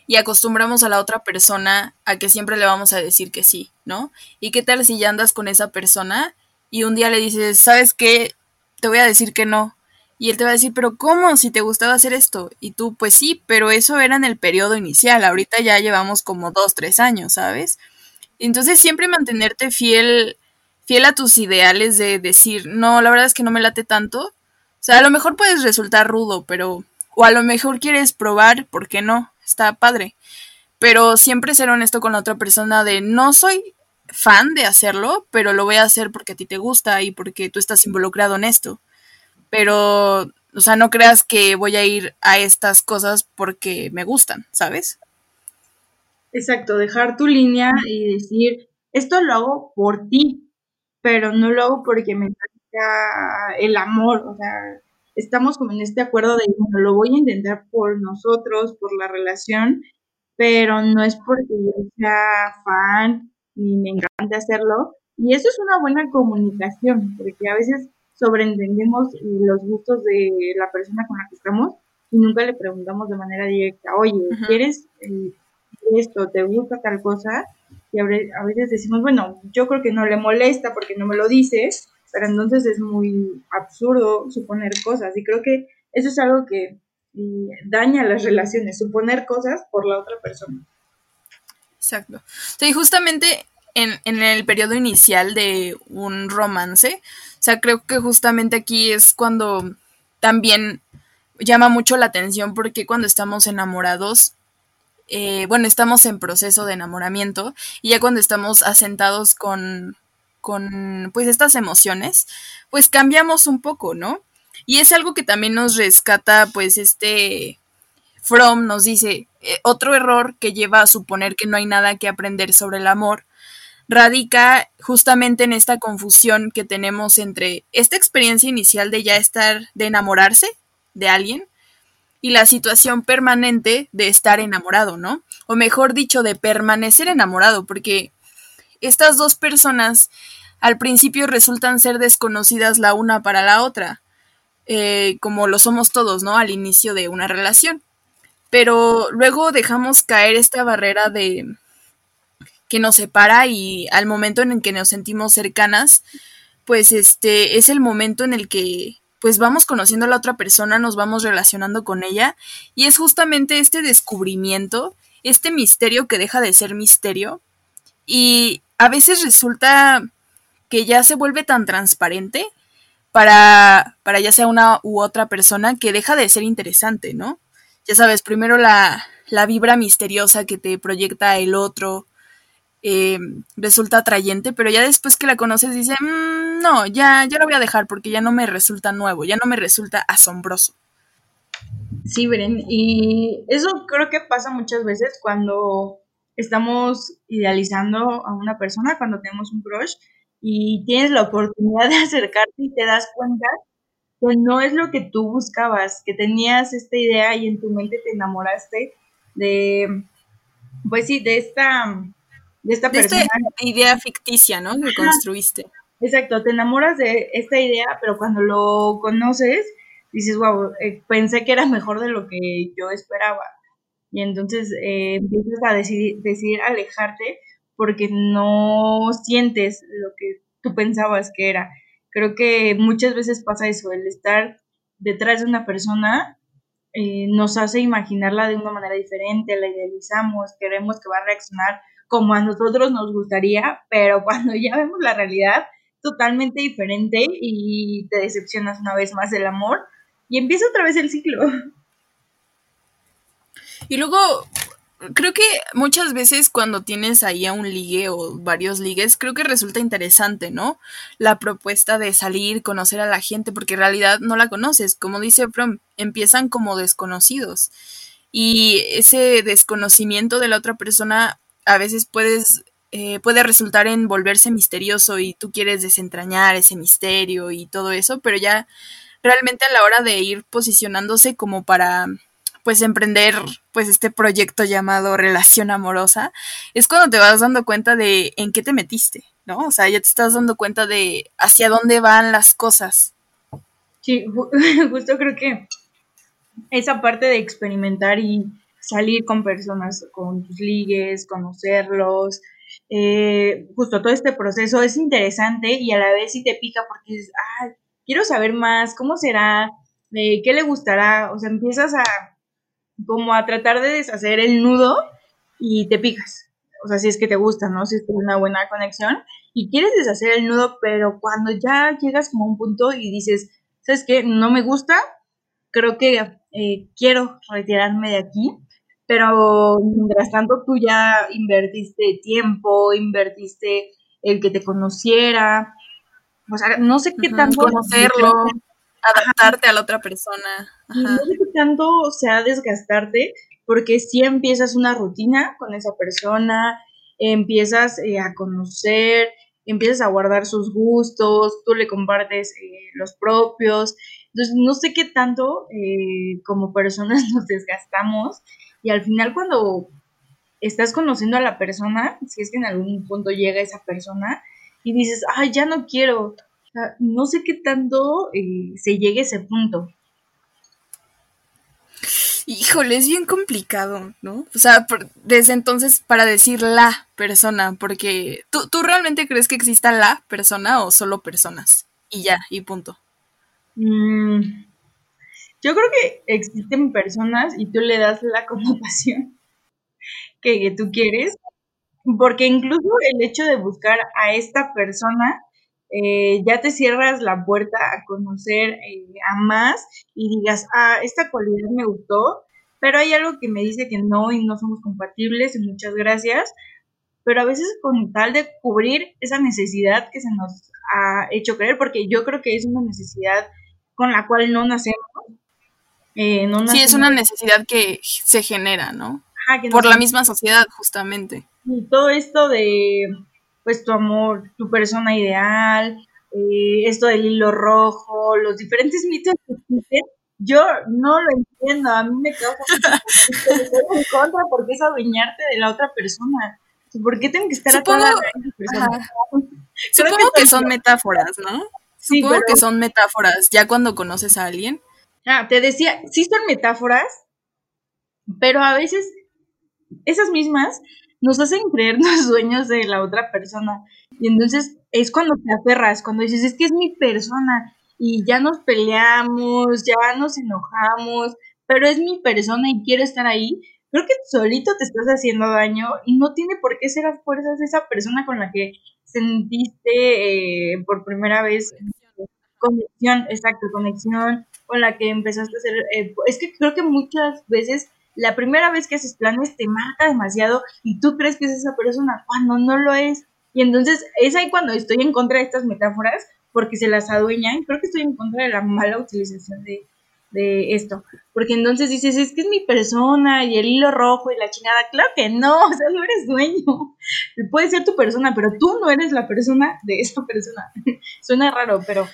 y acostumbramos a la otra persona a que siempre le vamos a decir que sí, ¿no? ¿Y qué tal si ya andas con esa persona y un día le dices, ¿sabes qué? Te voy a decir que no. Y él te va a decir, pero ¿cómo? Si te gustaba hacer esto. Y tú, pues sí, pero eso era en el periodo inicial. Ahorita ya llevamos como dos, tres años, ¿sabes? Entonces siempre mantenerte fiel, fiel a tus ideales de decir, no, la verdad es que no me late tanto. O sea, a lo mejor puedes resultar rudo, pero... O a lo mejor quieres probar, ¿por qué no? Está padre. Pero siempre ser honesto con la otra persona de no soy fan de hacerlo, pero lo voy a hacer porque a ti te gusta y porque tú estás involucrado en esto. Pero, o sea, no creas que voy a ir a estas cosas porque me gustan, ¿sabes? Exacto, dejar tu línea y decir, esto lo hago por ti, pero no lo hago porque me encanta el amor, o sea, estamos como en este acuerdo de, bueno, lo voy a intentar por nosotros, por la relación, pero no es porque yo sea fan ni me encanta hacerlo. Y eso es una buena comunicación, porque a veces sobreentendemos los gustos de la persona con la que estamos y nunca le preguntamos de manera directa, oye, ¿quieres eh, esto? ¿Te gusta tal cosa? Y a veces decimos, bueno, yo creo que no le molesta porque no me lo dices, pero entonces es muy absurdo suponer cosas y creo que eso es algo que eh, daña las relaciones, suponer cosas por la otra persona. Exacto. Sí, justamente en, en, el periodo inicial de un romance, sea, creo que justamente aquí es cuando también llama mucho la atención porque cuando estamos enamorados, eh, bueno, estamos en proceso de enamoramiento y ya cuando estamos asentados con, con pues estas emociones, pues cambiamos un poco, ¿no? Y es algo que también nos rescata pues este From nos dice, eh, otro error que lleva a suponer que no hay nada que aprender sobre el amor radica justamente en esta confusión que tenemos entre esta experiencia inicial de ya estar, de enamorarse de alguien y la situación permanente de estar enamorado, ¿no? O mejor dicho, de permanecer enamorado, porque estas dos personas al principio resultan ser desconocidas la una para la otra, eh, como lo somos todos, ¿no? Al inicio de una relación pero luego dejamos caer esta barrera de que nos separa y al momento en el que nos sentimos cercanas, pues este es el momento en el que pues vamos conociendo a la otra persona, nos vamos relacionando con ella y es justamente este descubrimiento, este misterio que deja de ser misterio y a veces resulta que ya se vuelve tan transparente para, para ya sea una u otra persona que deja de ser interesante, ¿no? ya sabes, primero la, vibra misteriosa que te proyecta el otro eh, resulta atrayente, pero ya después que la conoces dice, mm, no, ya, ya lo voy a dejar porque ya no me resulta nuevo, ya no me resulta asombroso. Sí, Bren, y eso creo que pasa muchas veces cuando estamos idealizando a una persona, cuando tenemos un crush y tienes la oportunidad de acercarte y te das cuenta que no es lo que tú buscabas, que tenías esta idea y en tu mente te enamoraste de, pues sí, de esta, de esta persona. idea ficticia, ¿no? Que construiste. Exacto, te enamoras de esta idea, pero cuando lo conoces, dices, wow, eh, pensé que era mejor de lo que yo esperaba. Y entonces eh, empiezas a decidir, decidir alejarte porque no sientes lo que tú pensabas que era. Creo que muchas veces pasa eso, el estar detrás de una persona eh, nos hace imaginarla de una manera diferente, la idealizamos, queremos que va a reaccionar como a nosotros nos gustaría, pero cuando ya vemos la realidad, totalmente diferente y te decepcionas una vez más del amor y empieza otra vez el ciclo. Y luego, creo que muchas veces cuando tienes ahí a un ligue o varios ligues, creo que resulta interesante, ¿no? La propuesta de salir, conocer a la gente, porque en realidad no la conoces. Como dice Prom, empiezan como desconocidos. Y ese desconocimiento de la otra persona a veces puedes, eh, puede resultar en volverse misterioso y tú quieres desentrañar ese misterio y todo eso, pero ya realmente a la hora de ir posicionándose como para pues emprender pues este proyecto llamado relación amorosa, es cuando te vas dando cuenta de en qué te metiste, ¿no? O sea, ya te estás dando cuenta de hacia dónde van las cosas. Sí, justo creo que esa parte de experimentar y salir con personas, con tus ligues, conocerlos, eh, justo todo este proceso es interesante y a la vez sí te pica porque dices, ay, quiero saber más, cómo será, eh, qué le gustará, o sea, empiezas a como a tratar de deshacer el nudo y te picas. O sea, si es que te gusta, ¿no? Si es que es una buena conexión y quieres deshacer el nudo, pero cuando ya llegas como a un punto y dices, ¿sabes qué? No me gusta, creo que eh, quiero retirarme de aquí, pero mientras tanto tú ya invertiste tiempo, invertiste el que te conociera, o sea, no sé qué tanto... Conocerlo, adaptarte a la otra persona. No sé qué tanto sea desgastarte, porque si empiezas una rutina con esa persona, empiezas eh, a conocer, empiezas a guardar sus gustos, tú le compartes eh, los propios. Entonces, no sé qué tanto eh, como personas nos desgastamos y al final cuando estás conociendo a la persona, si es que en algún punto llega esa persona y dices, ay, ya no quiero, no sé qué tanto eh, se llegue a ese punto. Híjole, es bien complicado, ¿no? O sea, desde entonces para decir la persona, porque ¿tú, ¿tú, realmente crees que exista la persona o solo personas? Y ya, y punto. Mm, yo creo que existen personas y tú le das la connotación que, tú quieres, porque incluso el hecho de buscar a esta persona eh, ya te cierras la puerta a conocer eh, a más y digas, ah, esta cualidad me gustó, pero hay algo que me dice que no y no somos compatibles y muchas gracias, pero a veces con tal de cubrir esa necesidad que se nos ha hecho creer, porque yo creo que es una necesidad con la cual no nacemos. Eh, sí, es una necesidad que se genera, ¿no? Por la misma sociedad, justamente. Y todo esto de pues tu amor, tu persona ideal, eh, esto del hilo rojo, los diferentes mitos que existen, yo no lo entiendo, a mí me causa en contra porque es adueñarte de la otra persona. ¿Por qué tengo que estar Supongo, Supongo que, son metáforas, ¿no? Supongo que son metáforas, ya cuando conoces a alguien. Ah, te decía, sí son metáforas, pero a veces esas mismas nos hacen creer los sueños de la otra persona. Y entonces es cuando te aferras, cuando dices, es que es mi persona y ya nos peleamos, ya nos enojamos, pero es mi persona y quiero estar ahí. Creo que solito te estás haciendo daño y no tiene por qué ser a fuerzas esa persona con la que sentiste eh, por primera vez conexión, exacto, conexión, con la que empezaste a hacer. Eh, es que creo que muchas veces la primera vez que haces planes te marca demasiado y tú crees que es esa persona cuando no lo es. Y entonces es ahí cuando estoy en contra de estas metáforas porque se las adueñan. Creo que estoy en contra de la mala utilización de, esto. Porque entonces dices, es que es mi persona y el hilo rojo y la chingada. Claro que no, o sea, no eres dueño. Puede ser tu persona, pero tú no eres la persona de esta persona. Suena raro, pero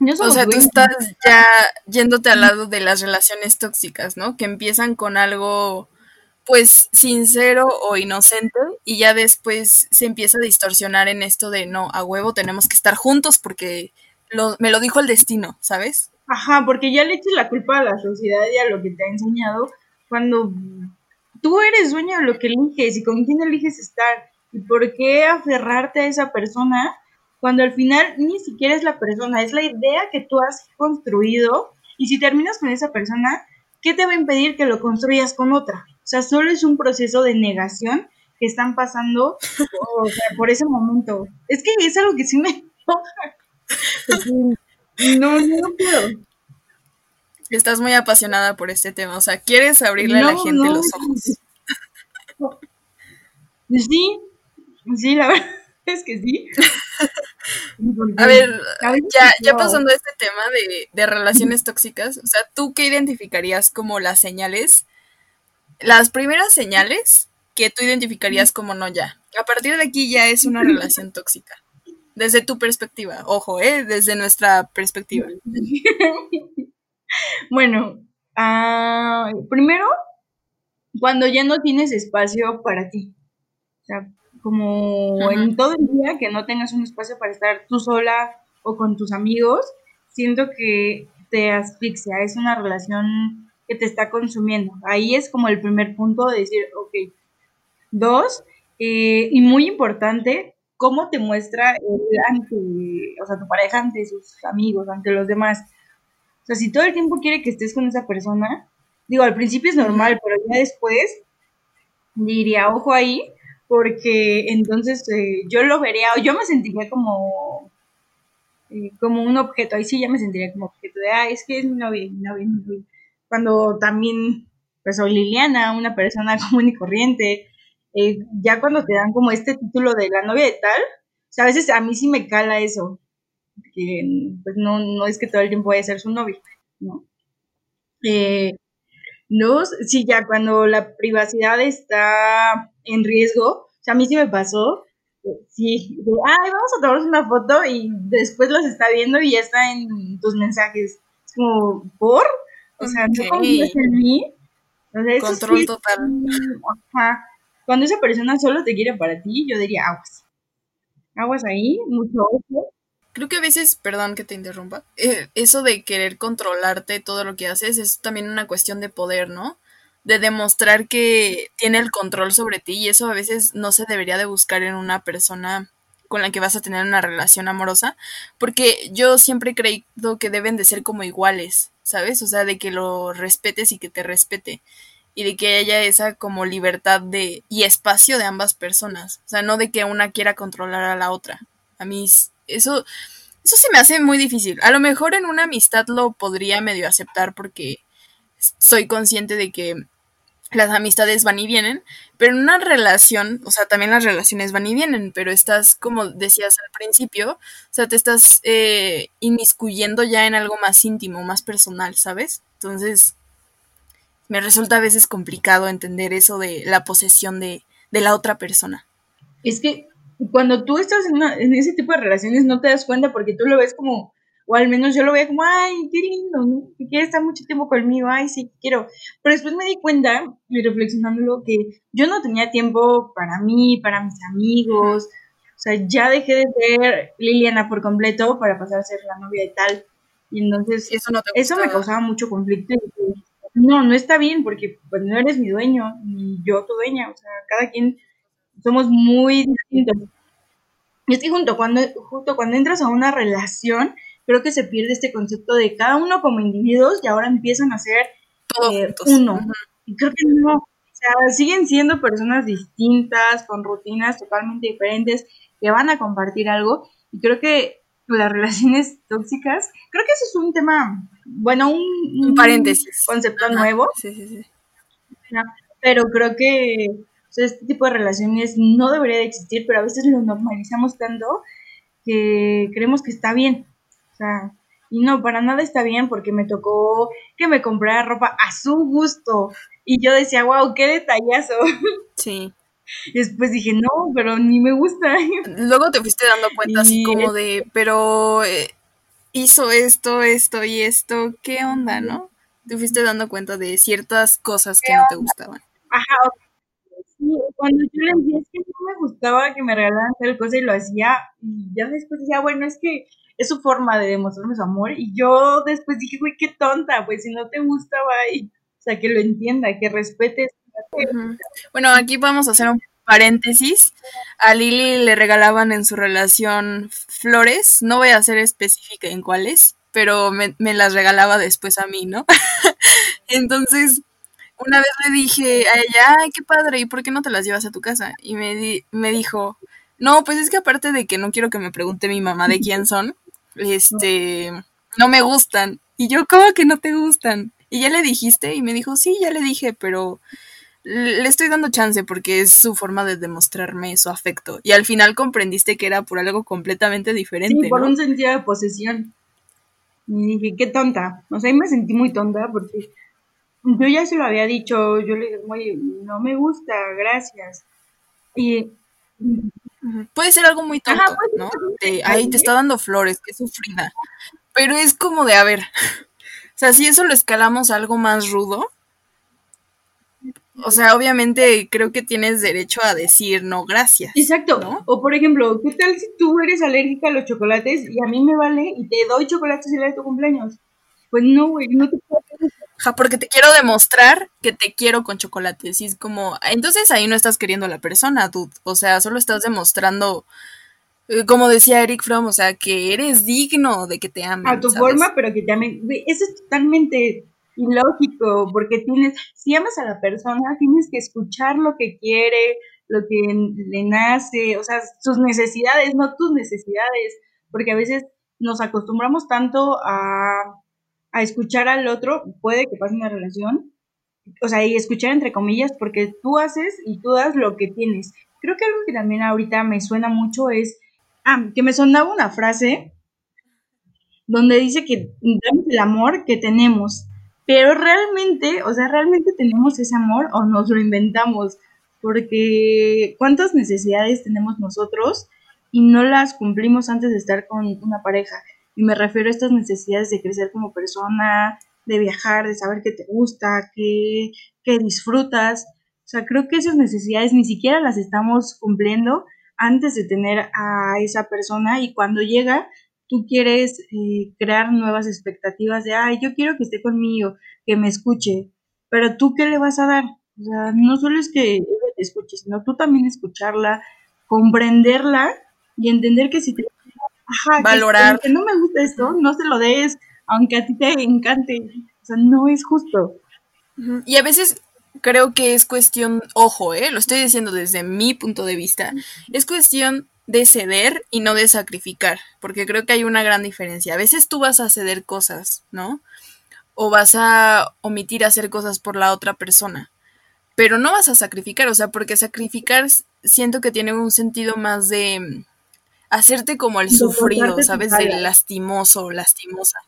o sea, tú estás ya yéndote al lado de las relaciones tóxicas, ¿no? Que empiezan con algo, pues, sincero o inocente y ya después se empieza a distorsionar en esto de, no, a huevo tenemos que estar juntos porque me lo dijo el destino, ¿sabes? Ajá, porque ya le eches la culpa a la sociedad y a lo que te ha enseñado cuando tú eres dueño de lo que eliges y con quién eliges estar. ¿Y por qué aferrarte a esa persona? Cuando al final ni siquiera es la persona, es la idea que tú has construido y si terminas con esa persona, ¿qué te va a impedir que lo construyas con otra? O sea, solo es un proceso de negación que están pasando por ese momento. Es que es algo que sí me No, no puedo. Estás muy apasionada por este tema, o sea, quieres abrirle a la gente los ojos. Sí, sí, la verdad es que sí. A ver, ya, ya pasando a este tema de, relaciones tóxicas, o sea, ¿tú qué identificarías como las señales? Las primeras señales que tú identificarías como no ya. A partir de aquí ya es una relación tóxica. Desde tu perspectiva, ojo, ¿eh? Desde nuestra perspectiva. bueno, Ah, primero, cuando ya no tienes espacio para ti. O sea, como en todo el día que no tengas un espacio para estar tú sola o con tus amigos, siento que te asfixia, es una relación que te está consumiendo. Ahí es como el primer punto de decir, ok. Dos, eh, y muy importante, cómo te muestra ante, o sea, tu pareja ante sus amigos, ante los demás. O sea, si todo el tiempo quiere que estés con esa persona, digo, al principio es normal, pero ya después diría, ojo ahí, porque entonces eh, yo lo vería, o yo me sentiría como, eh, como un objeto, ahí sí ya me sentiría como objeto de, ah, es que es mi novia, mi novia, mi novia. Cuando también, pues soy Liliana, una persona común y corriente, eh, ya cuando te dan como este título de la novia de tal, o sea, a veces a mí sí me cala eso, que pues no, no es que todo el tiempo vaya a ser su novia, ¿no? Eh, no, sí, ya cuando la privacidad está en riesgo, o sea, a mí sí me pasó, sí, de, ay, vamos a tomarnos una foto y después los está viendo y ya está en tus mensajes. Es como, ¿por? O sea, no confías en mí. Control total. Ajá cuando esa persona solo te quiere para ti, yo diría aguas. Aguas ahí, mucho ojo. Creo que a veces, perdón que te interrumpa, eh, eso de querer controlarte todo lo que haces es también una cuestión de poder, ¿no? De demostrar que tiene el control sobre ti y eso a veces no se debería de buscar en una persona con la que vas a tener una relación amorosa, porque yo siempre he creído que deben de ser como iguales, ¿sabes? O sea, de que lo respetes y que te respete y de que haya esa como libertad de y espacio de ambas personas, o sea, no de que una quiera controlar a la otra. A mí eso eso se me hace muy difícil. A lo mejor en una amistad lo podría medio aceptar porque soy consciente de que las amistades van y vienen, pero en una relación, o sea, también las relaciones van y vienen, pero estás, como decías al principio, o sea, te estás eh, inmiscuyendo ya en algo más íntimo, más personal, ¿sabes? Entonces, me resulta a veces complicado entender eso de la posesión de, la otra persona. Es que cuando tú estás en, ese tipo de relaciones no te das cuenta porque tú lo ves como, o al menos yo lo veo como, ay, qué lindo, ¿no? Que quiere estar mucho tiempo conmigo, ay, sí, quiero. Pero después me di cuenta, y reflexionándolo, que yo no tenía tiempo para mí, para mis amigos. O sea, ya dejé de ser Liliana por completo para pasar a ser la novia de tal. Y entonces, eso, no eso me causaba mucho conflicto. Y no, no está bien porque pues no eres mi dueño, ni yo tu dueña, o sea, cada quien somos muy Y es que junto cuando, justo cuando entras a una relación, creo que se pierde este concepto de cada uno como individuos y ahora empiezan a ser eh, uno. Y creo que no, o sea, siguen siendo personas distintas, con rutinas totalmente diferentes, que van a compartir algo. Y creo que las relaciones tóxicas, creo que eso es un tema, bueno, un, paréntesis. concepto nuevo. Sí, sí, sí. Pero creo que este tipo de relaciones no debería de existir, pero a veces lo normalizamos tanto que creemos que está bien. O sea, y no, para nada está bien porque me tocó que me comprara ropa a su gusto. Y yo decía, wow, qué detallazo. Sí. Y después dije, no, pero ni me gusta. Luego te fuiste dando cuenta así como de, pero eh, hizo esto, esto y esto, ¿qué onda, no? Te fuiste dando cuenta de ciertas cosas que no te gustaban. Ajá, cuando yo le decía, es que no me gustaba que me regalaran tal cosa y lo hacía, y ya después decía, bueno, es que es su forma de demostrarme su amor, y yo después dije, güey, qué tonta, pues si no te gusta, y O sea, que lo entienda, que respetes bueno, aquí a hacer un paréntesis. A Lili le regalaban en su relación flores, no voy a ser específica en cuáles, pero me, las regalaba después a mí, ¿no? Entonces, una vez le dije a ella, ay, qué padre, ¿y por qué no te las llevas a tu casa? Y me, me dijo, no, pues es que aparte de que no quiero que me pregunte mi mamá de quién son, este, no me gustan. Y yo, ¿cómo que no te gustan? Y ya le dijiste, y me dijo, sí, ya le dije, pero le estoy dando chance porque es su forma de demostrarme su afecto. Y al final comprendiste que era por algo completamente diferente. Sí, por un sentido de posesión. Y dije, qué tonta. O sea, ahí me sentí muy tonta porque yo ya se lo había dicho. Yo le dije, oye, no me gusta, gracias. Y. Puede ser algo muy tonto, ¿no? De, ay, te está dando flores, qué sufrida. Pero es como de, a ver, O sea, si eso lo escalamos a algo más rudo, o sea, obviamente creo que tienes derecho a decir no, gracias. Exacto. O por ejemplo, ¿qué tal si tú eres alérgica a los chocolates y a mí me vale y te doy chocolates el día de tu cumpleaños? Pues no, güey, no te puedo Ja, porque te quiero demostrar que te quiero con chocolates. Y es como, entonces ahí no estás queriendo a la persona, dude. O sea, solo estás demostrando, eh, como decía Eric Fromm, o sea, que eres digno de que te amen. A tu forma, pero que te amen. Eso es totalmente ilógico, porque tienes, si amas a la persona, tienes que escuchar lo que quiere, lo que le nace, o sea, sus necesidades, no tus necesidades, porque a veces nos acostumbramos tanto a a escuchar al otro, puede que pase una relación, o sea, y escuchar entre comillas, porque tú haces y tú das lo que tienes. Creo que algo que también ahorita me suena mucho es, ah, que me sonaba una frase donde dice que damos el amor que tenemos, pero realmente, o sea, realmente tenemos ese amor o nos lo inventamos, porque cuántas necesidades tenemos nosotros y no las cumplimos antes de estar con una pareja. Y me refiero a estas necesidades de crecer como persona, de viajar, de saber qué te gusta, qué, qué disfrutas. O sea, creo que esas necesidades ni siquiera las estamos cumpliendo antes de tener a esa persona y cuando llega tú quieres eh, crear nuevas expectativas de, ay, yo quiero que esté conmigo, que me escuche, pero tú qué le vas a dar? O sea, no solo es que ella te escuche, sino tú también escucharla, comprenderla y entender que si te valorar. Que, no me gusta esto, no se lo des, aunque a ti te encante. O sea, no es justo. Y a veces creo que es cuestión, ojo, ¿eh? lo estoy diciendo desde mi punto de vista, es cuestión de ceder y no de sacrificar, porque creo que hay una gran diferencia. A veces tú vas a ceder cosas, ¿no? O vas a omitir hacer cosas por la otra persona, pero no vas a sacrificar, o sea, porque sacrificar siento que tiene un sentido más de hacerte como el sufrido, ¿sabes? Del lastimoso, lastimosa.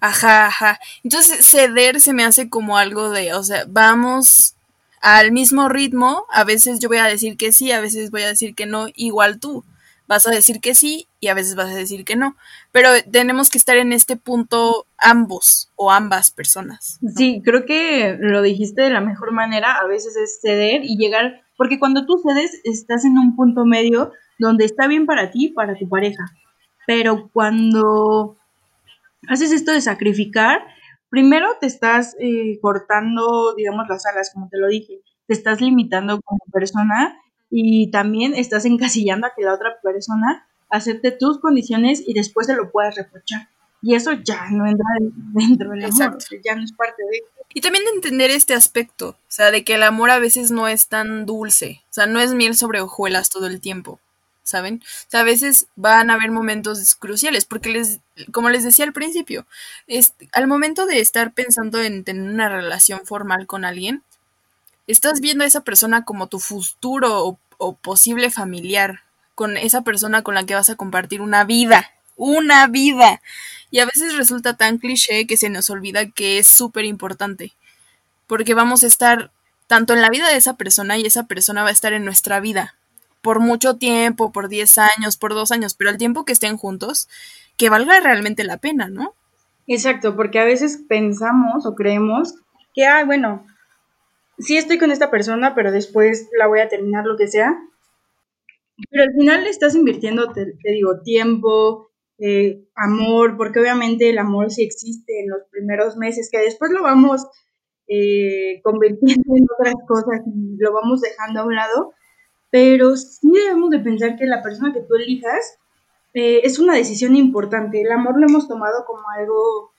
Ajá, ajá. Entonces ceder se me hace como algo de, o sea, vamos al mismo ritmo, a veces yo voy a decir que sí, a veces voy a decir que no, igual tú. Vas a decir que sí y a veces vas a decir que no. Pero tenemos que estar en este punto ambos o ambas personas. Sí, creo que lo dijiste de la mejor manera. A veces es ceder y llegar, porque cuando tú cedes estás en un punto medio donde está bien para ti, para tu pareja. Pero cuando haces esto de sacrificar, primero te estás eh, cortando, digamos, las alas, como te lo dije, te estás limitando como persona y también estás encasillando a que la otra persona acepte tus condiciones y después se lo puedas reprochar. Y eso ya no entra dentro del amor, ya no es parte de... Y también de entender este aspecto, o sea, de que el amor a veces no es tan dulce, o sea, no es miel sobre hojuelas todo el tiempo. ¿Saben? A veces van a haber momentos cruciales, porque les, como les decía al principio, es, al momento de estar pensando en tener una relación formal con alguien, estás viendo a esa persona como tu futuro o, o posible familiar, con esa persona con la que vas a compartir una vida, una vida. Y a veces resulta tan cliché que se nos olvida que es súper importante, porque vamos a estar tanto en la vida de esa persona y esa persona va a estar en nuestra vida por mucho tiempo, por 10 años, por 2 años, pero al tiempo que estén juntos, que valga realmente la pena, ¿no? Exacto, porque a veces pensamos o creemos que, ah, bueno, sí estoy con esta persona, pero después la voy a terminar, lo que sea. Pero al final le estás invirtiendo, te, digo, tiempo, eh, amor, porque obviamente el amor sí existe en los primeros meses, que después lo vamos eh, convirtiendo en otras cosas y lo vamos dejando a un lado, pero sí debemos de pensar que la persona que tú elijas eh, es una decisión importante. El amor lo hemos tomado como algo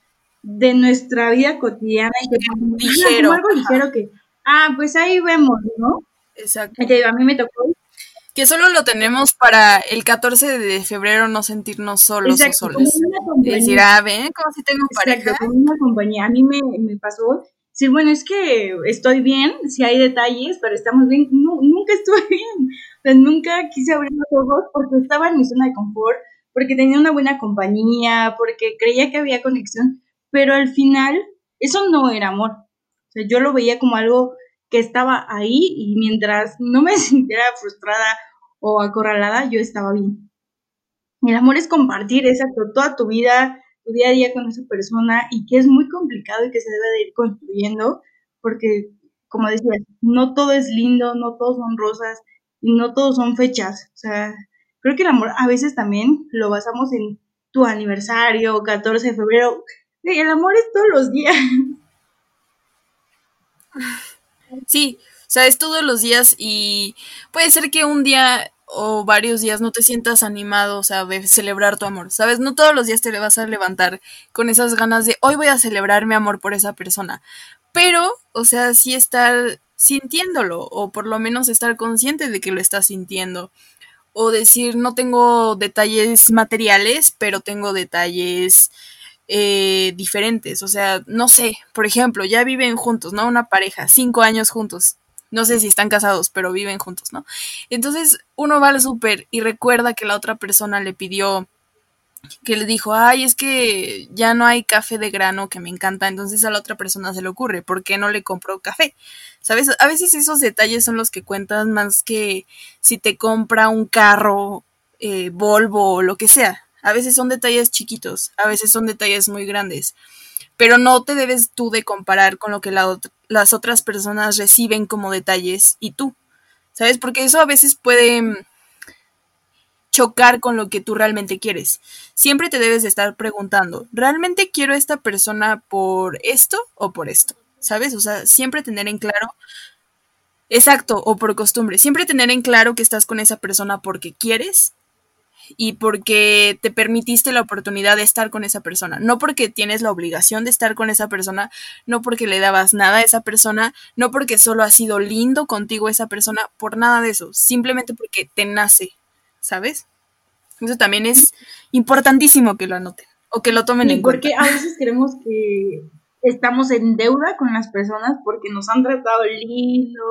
de nuestra vida cotidiana y que ligero, como algo ligero que, ah, pues ahí vemos, ¿no? Exacto. a mí me tocó. Que solo lo tenemos para el 14 de febrero no sentirnos solos o solos. Decir, ah, ven, como si tengo pareja. Exacto, una compañía. A mí me, me pasó Sí, bueno, es que estoy bien, si hay detalles, pero estamos bien. No, nunca estuve bien. nunca quise abrir los ojos porque estaba en mi zona de confort, porque tenía una buena compañía, porque creía que había conexión, pero al final eso no era amor. O sea, yo lo veía como algo que estaba ahí y mientras no me sintiera frustrada o acorralada, yo estaba bien. El amor es compartir, exacto, toda tu vida, tu día a día con esa persona y que es muy complicado y que se debe de ir construyendo porque, como decía, no todo es lindo, no todos son rosas y no todos son fechas. O sea, creo que el amor a veces también lo basamos en tu aniversario, 14 de febrero. El amor es todos los días. Sí, o sea, es todos los días y puede ser que un día o varios días no te sientas animado, o sea, de celebrar tu amor, ¿sabes? No todos los días te vas a levantar con esas ganas de hoy voy a celebrar mi amor por esa persona. Pero, o sea, sí estar sintiéndolo, o por lo menos estar consciente de que lo estás sintiendo. O decir, no tengo detalles materiales, pero tengo detalles eh, diferentes. O sea, no sé, por ejemplo, ya viven juntos, ¿no? Una pareja, cinco años juntos. No sé si están casados, pero viven juntos, ¿no? Entonces uno va al súper y recuerda que la otra persona le pidió, que le dijo, ay, es que ya no hay café de grano que me encanta, entonces a la otra persona se le ocurre, ¿por qué no le compró café? ¿Sabes? A veces esos detalles son los que cuentan más que si te compra un carro, eh, Volvo o lo que sea. A veces son detalles chiquitos, a veces son detalles muy grandes, pero no te debes tú de comparar con lo que las otras personas reciben como detalles y tú, ¿sabes? Porque eso a veces puede mm, chocar con lo que tú realmente quieres. Siempre te debes de estar preguntando, ¿realmente quiero a esta persona por esto o por esto? ¿Sabes? O sea, siempre tener en claro, exacto, o por costumbre, siempre tener en claro que estás con esa persona porque quieres y porque te permitiste la oportunidad de estar con esa persona, no porque tienes la obligación de estar con esa persona, no porque le dabas nada a esa persona, no porque solo ha sido lindo contigo esa persona, por nada de eso, simplemente porque te nace, ¿sabes? Eso también es importantísimo que lo anoten o que lo tomen en cuenta. Porque a veces creemos que estamos en deuda con las personas porque nos han tratado lindo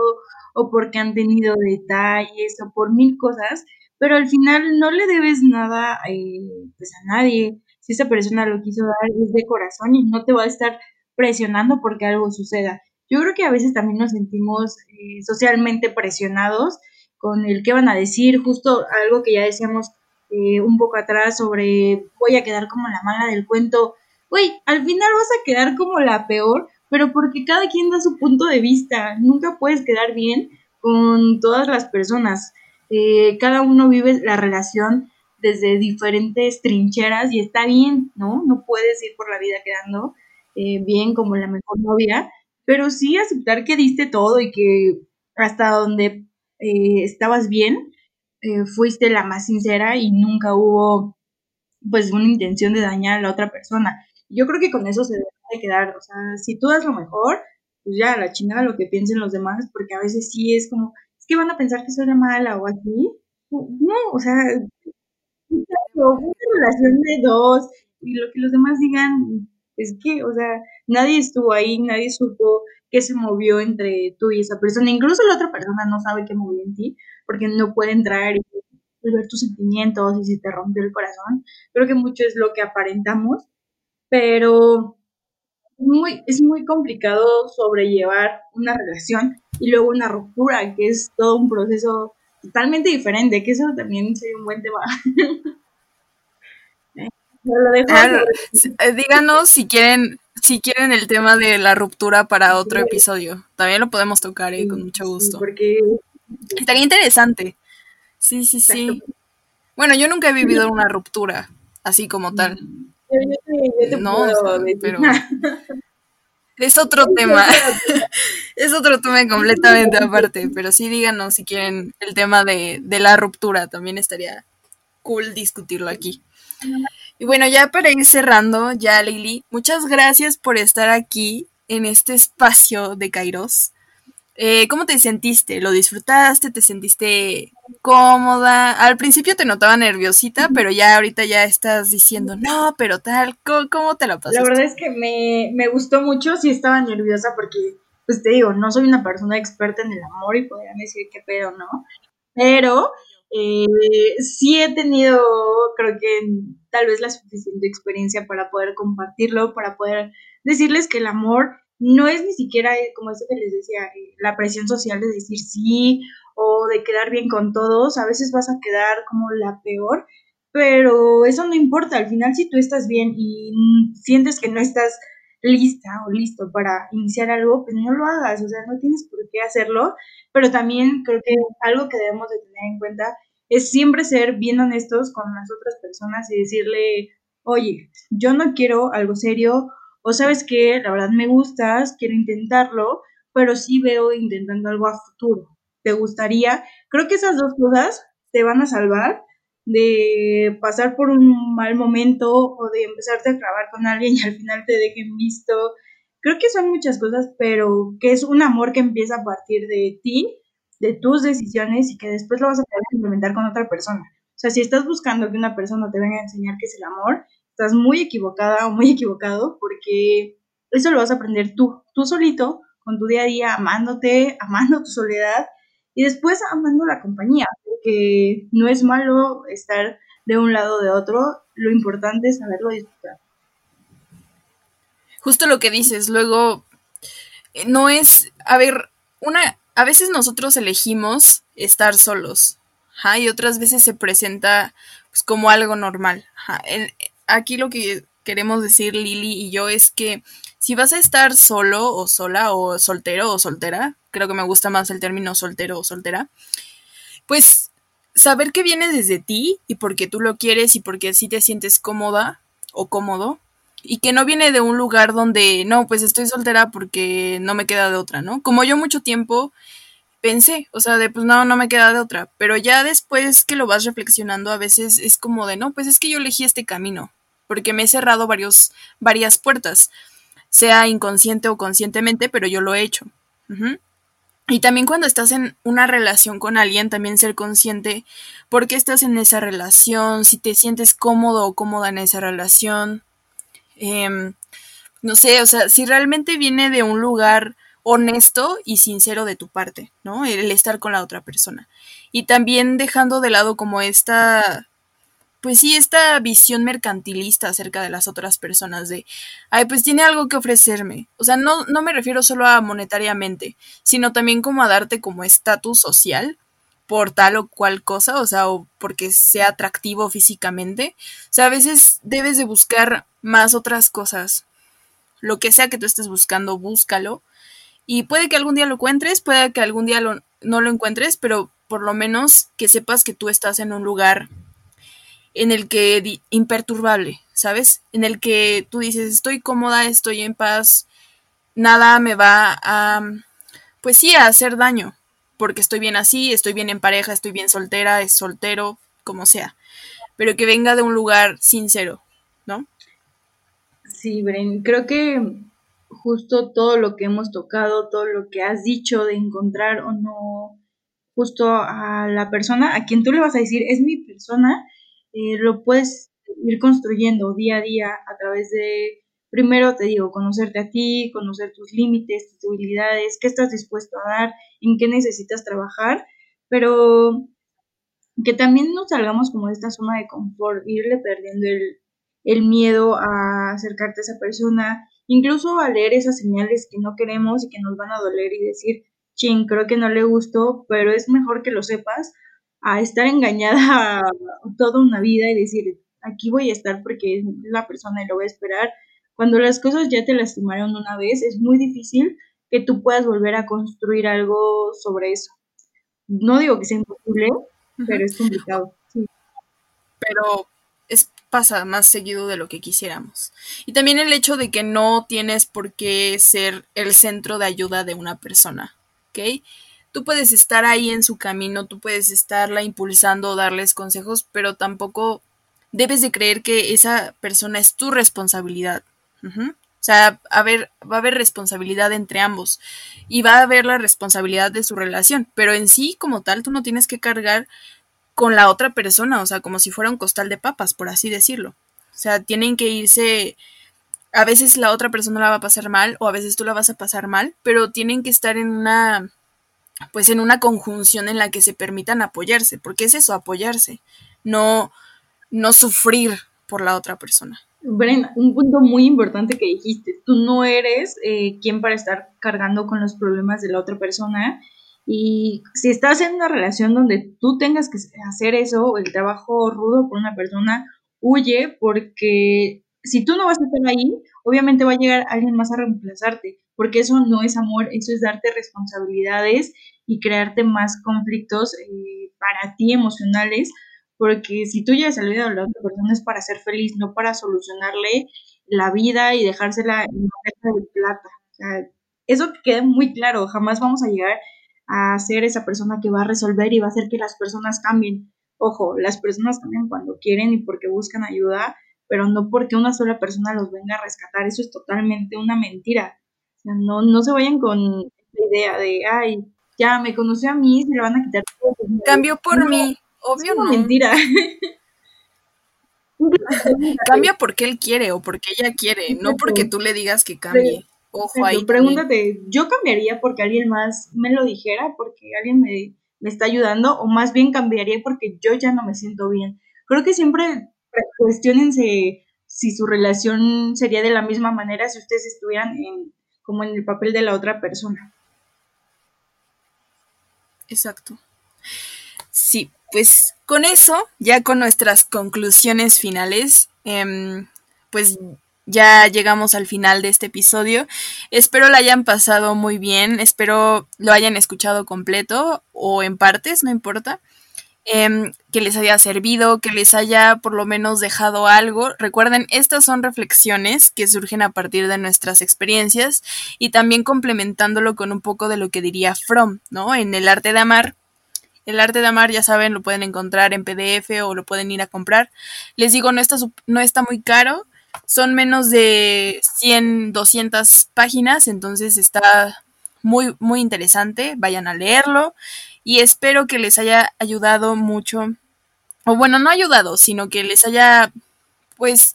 o porque han tenido detalles o por mil cosas pero al final no le debes nada eh, pues a nadie. Si esa persona lo quiso dar es de corazón y no te va a estar presionando porque algo suceda. Yo creo que a veces también nos sentimos eh, socialmente presionados con el que van a decir, justo algo que ya decíamos eh, un poco atrás sobre voy a quedar como la mala del cuento. Güey, al final vas a quedar como la peor, pero porque cada quien da su punto de vista. Nunca puedes quedar bien con todas las personas. Eh, cada uno vive la relación desde diferentes trincheras y está bien, ¿no? No puedes ir por la vida quedando eh, bien como la mejor novia, pero sí aceptar que diste todo y que hasta donde eh, estabas bien, fuiste la más sincera y nunca hubo pues una intención de dañar a la otra persona. Yo creo que con eso se debe de quedar, o sea, si tú das lo mejor, pues ya, la chingada lo que piensen los demás, porque a veces sí es como, que van a pensar que soy la mala o así. No, o sea, una relación de dos y lo que los demás digan es que, o sea, nadie estuvo ahí, nadie supo qué se movió entre tú y esa persona. Incluso la otra persona no sabe qué movió en ti porque no puede entrar y ver tus sentimientos y si te rompió el corazón. Creo que mucho es lo que aparentamos, pero muy, es muy complicado sobrellevar una relación y luego una ruptura, que es todo un proceso totalmente diferente, que eso también sería un buen tema. Eh, díganos si quieren si quieren el tema de la ruptura para otro episodio. También lo podemos tocar eh, con mucho gusto. porque estaría interesante. Sí, sí, sí. Bueno, yo nunca he vivido una ruptura así como tal. No, pero es otro tema. es otro tema completamente aparte. Pero sí díganos si quieren el tema de, la ruptura. También estaría cool discutirlo aquí. Y bueno, ya para ir cerrando, ya Lili, muchas gracias por estar aquí en este espacio de Kairos. Eh, ¿Cómo te sentiste? ¿Lo disfrutaste? ¿Te sentiste cómoda? Al principio te notaba nerviosita, pero ya ahorita ya estás diciendo, no, pero tal, ¿cómo, te la pasaste? La verdad es que me, me, gustó mucho, sí estaba nerviosa porque, pues te digo, no soy una persona experta en el amor y podrían decir qué pedo, ¿no? Pero eh, sí he tenido, creo que tal vez la suficiente experiencia para poder compartirlo, para poder decirles que el amor no es ni siquiera eh, como eso que les decía, eh, la presión social de decir sí o de quedar bien con todos, a veces vas a quedar como la peor, pero eso no importa, al final si tú estás bien y sientes que no estás lista o listo para iniciar algo, pues no lo hagas, o sea, no tienes por qué hacerlo, pero también creo que algo que debemos de tener en cuenta es siempre ser bien honestos con las otras personas y decirle, oye, yo no quiero algo serio, o sabes que la verdad me gustas, quiero intentarlo, pero sí veo intentando algo a futuro. ¿Te gustaría? Creo que esas dos cosas te van a salvar de pasar por un mal momento o de empezarte a clavar con alguien y al final te dejen visto. Creo que son muchas cosas, pero que es un amor que empieza a partir de ti, de tus decisiones y que después lo vas a poder implementar con otra persona. O sea, si estás buscando que una persona te venga a enseñar qué es el amor, estás muy equivocada o muy equivocado porque eso lo vas a aprender tú, tú solito, con tu día a día, amándote, amando tu soledad y después amando la compañía, porque no es malo estar de un lado o de otro, lo importante es saberlo disfrutar. Justo lo que dices, luego eh, no es, a ver, una, a veces nosotros elegimos estar solos, y otras veces se presenta pues, como algo normal. Aquí lo que queremos decir Lili y yo es que si vas a estar solo o sola o soltero o soltera, creo que me gusta más el término soltero o soltera, pues saber que viene desde ti y porque tú lo quieres y porque así te sientes cómoda o cómodo y que no viene de un lugar donde, no, pues estoy soltera porque no me queda de otra, ¿no? Como yo mucho tiempo pensé, o sea, de pues no, no me queda de otra, pero ya después que lo vas reflexionando a veces es como de, no, pues es que yo elegí este camino, porque me he cerrado varios, varias puertas, sea inconsciente o conscientemente, pero yo lo he hecho. Y también cuando estás en una relación con alguien, también ser consciente por qué estás en esa relación, si te sientes cómodo o cómoda en esa relación. Em, no sé, o sea, si realmente viene de un lugar honesto y sincero de tu parte, ¿no? El estar con la otra persona. Y también dejando de lado como esta pues sí, esta visión mercantilista acerca de las otras personas, de, ay, pues tiene algo que ofrecerme. O sea, no, no me refiero solo a monetariamente, sino también como a darte como estatus social por tal o cual cosa, o sea, o porque sea atractivo físicamente. O sea, a veces debes de buscar más otras cosas. Lo que sea que tú estés buscando, búscalo. Y puede que algún día lo encuentres, puede que algún día no lo encuentres, pero por lo menos que sepas que tú estás en un lugar en el que imperturbable, ¿sabes? En el que tú dices, estoy cómoda, estoy en paz, nada me va a, pues sí, a hacer daño, porque estoy bien así, estoy bien en pareja, estoy bien soltera, es soltero, como sea, pero que venga de un lugar sincero, ¿no? Sí, Bren, creo que justo todo lo que hemos tocado, todo lo que has dicho de encontrar o no justo a la persona a quien tú le vas a decir, es mi persona, eh, lo puedes ir construyendo día a día a través de, primero te digo, conocerte a ti, conocer tus límites, tus debilidades, qué estás dispuesto a dar, en qué necesitas trabajar, pero que también nos salgamos como de esta zona de confort, irle perdiendo el, el miedo a acercarte a esa persona, incluso a leer esas señales que no queremos y que nos van a doler y decir, ching, creo que no le gustó, pero es mejor que lo sepas a estar engañada toda una vida y decir, aquí voy a estar porque es la persona y lo voy a esperar. Cuando las cosas ya te lastimaron una vez, es muy difícil que tú puedas volver a construir algo sobre eso. No digo que sea imposible, pero es complicado. Pero es, pasa más seguido de lo que quisiéramos. Y también el hecho de que no tienes por qué ser el centro de ayuda de una persona, ¿ok? Tú puedes estar ahí en su camino, tú puedes estarla impulsando, darles consejos, pero tampoco debes de creer que esa persona es tu responsabilidad. O sea, a ver, va a haber responsabilidad entre ambos y va a haber la responsabilidad de su relación, pero en sí como tal tú no tienes que cargar con la otra persona, o sea, como si fuera un costal de papas, por así decirlo. O sea, tienen que irse, a veces la otra persona la va a pasar mal o a veces tú la vas a pasar mal, pero tienen que estar en una pues en una conjunción en la que se permitan apoyarse, porque es eso, apoyarse, no, no sufrir por la otra persona. Brenda, un punto muy importante que dijiste, tú no eres eh, quien para estar cargando con los problemas de la otra persona Y si estás en una relación donde tú tengas que hacer eso, el trabajo rudo por una persona, huye porque si tú no vas a estar ahí, obviamente va a llegar alguien más a reemplazarte, porque eso no es amor, eso es darte responsabilidades y crearte más conflictos eh, para ti emocionales, porque si tú llegas al vida de la otra persona es para ser feliz, no para solucionarle la vida y dejársela en una de plata. O sea, eso que quede muy claro, jamás vamos a llegar a ser esa persona que va a resolver y va a hacer que las personas cambien. Ojo, las personas cambian cuando quieren y porque buscan ayuda, pero no porque una sola persona los venga a rescatar. Eso es totalmente una mentira. Sea, no, no se vayan con la idea de, ay, ya me conoció a mí, se le van a quitar todo. Cambió por mí, obvio no. mentira. Cambia porque él quiere o porque ella quiere, no porque tú le digas que cambie. Ojo ahí. Pregúntate, ¿yo cambiaría porque alguien más me lo dijera, porque alguien me, está ayudando, o más bien cambiaría porque yo ya no me siento bien? Creo que siempre cuestionense si su relación sería de la misma manera si ustedes estuvieran en, como en el papel de la otra persona. Exacto. Sí, pues con eso, ya con nuestras conclusiones finales, em, pues ya llegamos al final de este episodio. Espero lo hayan pasado muy bien, espero lo hayan escuchado completo o en partes, no importa. Em, que les haya servido, que les haya por lo menos dejado algo. Recuerden, estas son reflexiones que surgen a partir de nuestras experiencias y también complementándolo con un poco de lo que diría Fromm, ¿no? En el arte de amar, el arte de amar, ya saben, lo pueden encontrar en PDF o lo pueden ir a comprar. Les digo, no está, no está muy caro. Son menos de 100, 200 páginas, entonces está muy, muy interesante. Vayan a leerlo y espero que les haya ayudado mucho. O bueno, no ayudado, sino que les haya, pues,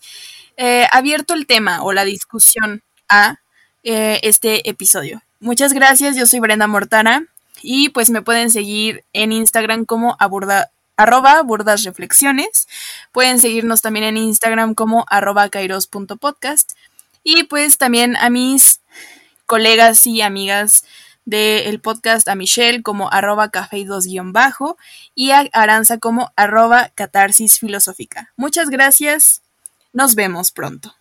eh, abierto el tema o la discusión a eh, este episodio. Muchas gracias, yo soy Brenda Mortana. Y pues me pueden seguir en Instagram como aborda, arroba burdas reflexiones. Pueden seguirnos también en Instagram como arroba kairos.podcast. Y pues también a mis colegas y amigas del podcast, a Michelle como arroba café 2 bajo y a Aranza como arroba catarsis filosófica. Muchas gracias. Nos vemos pronto.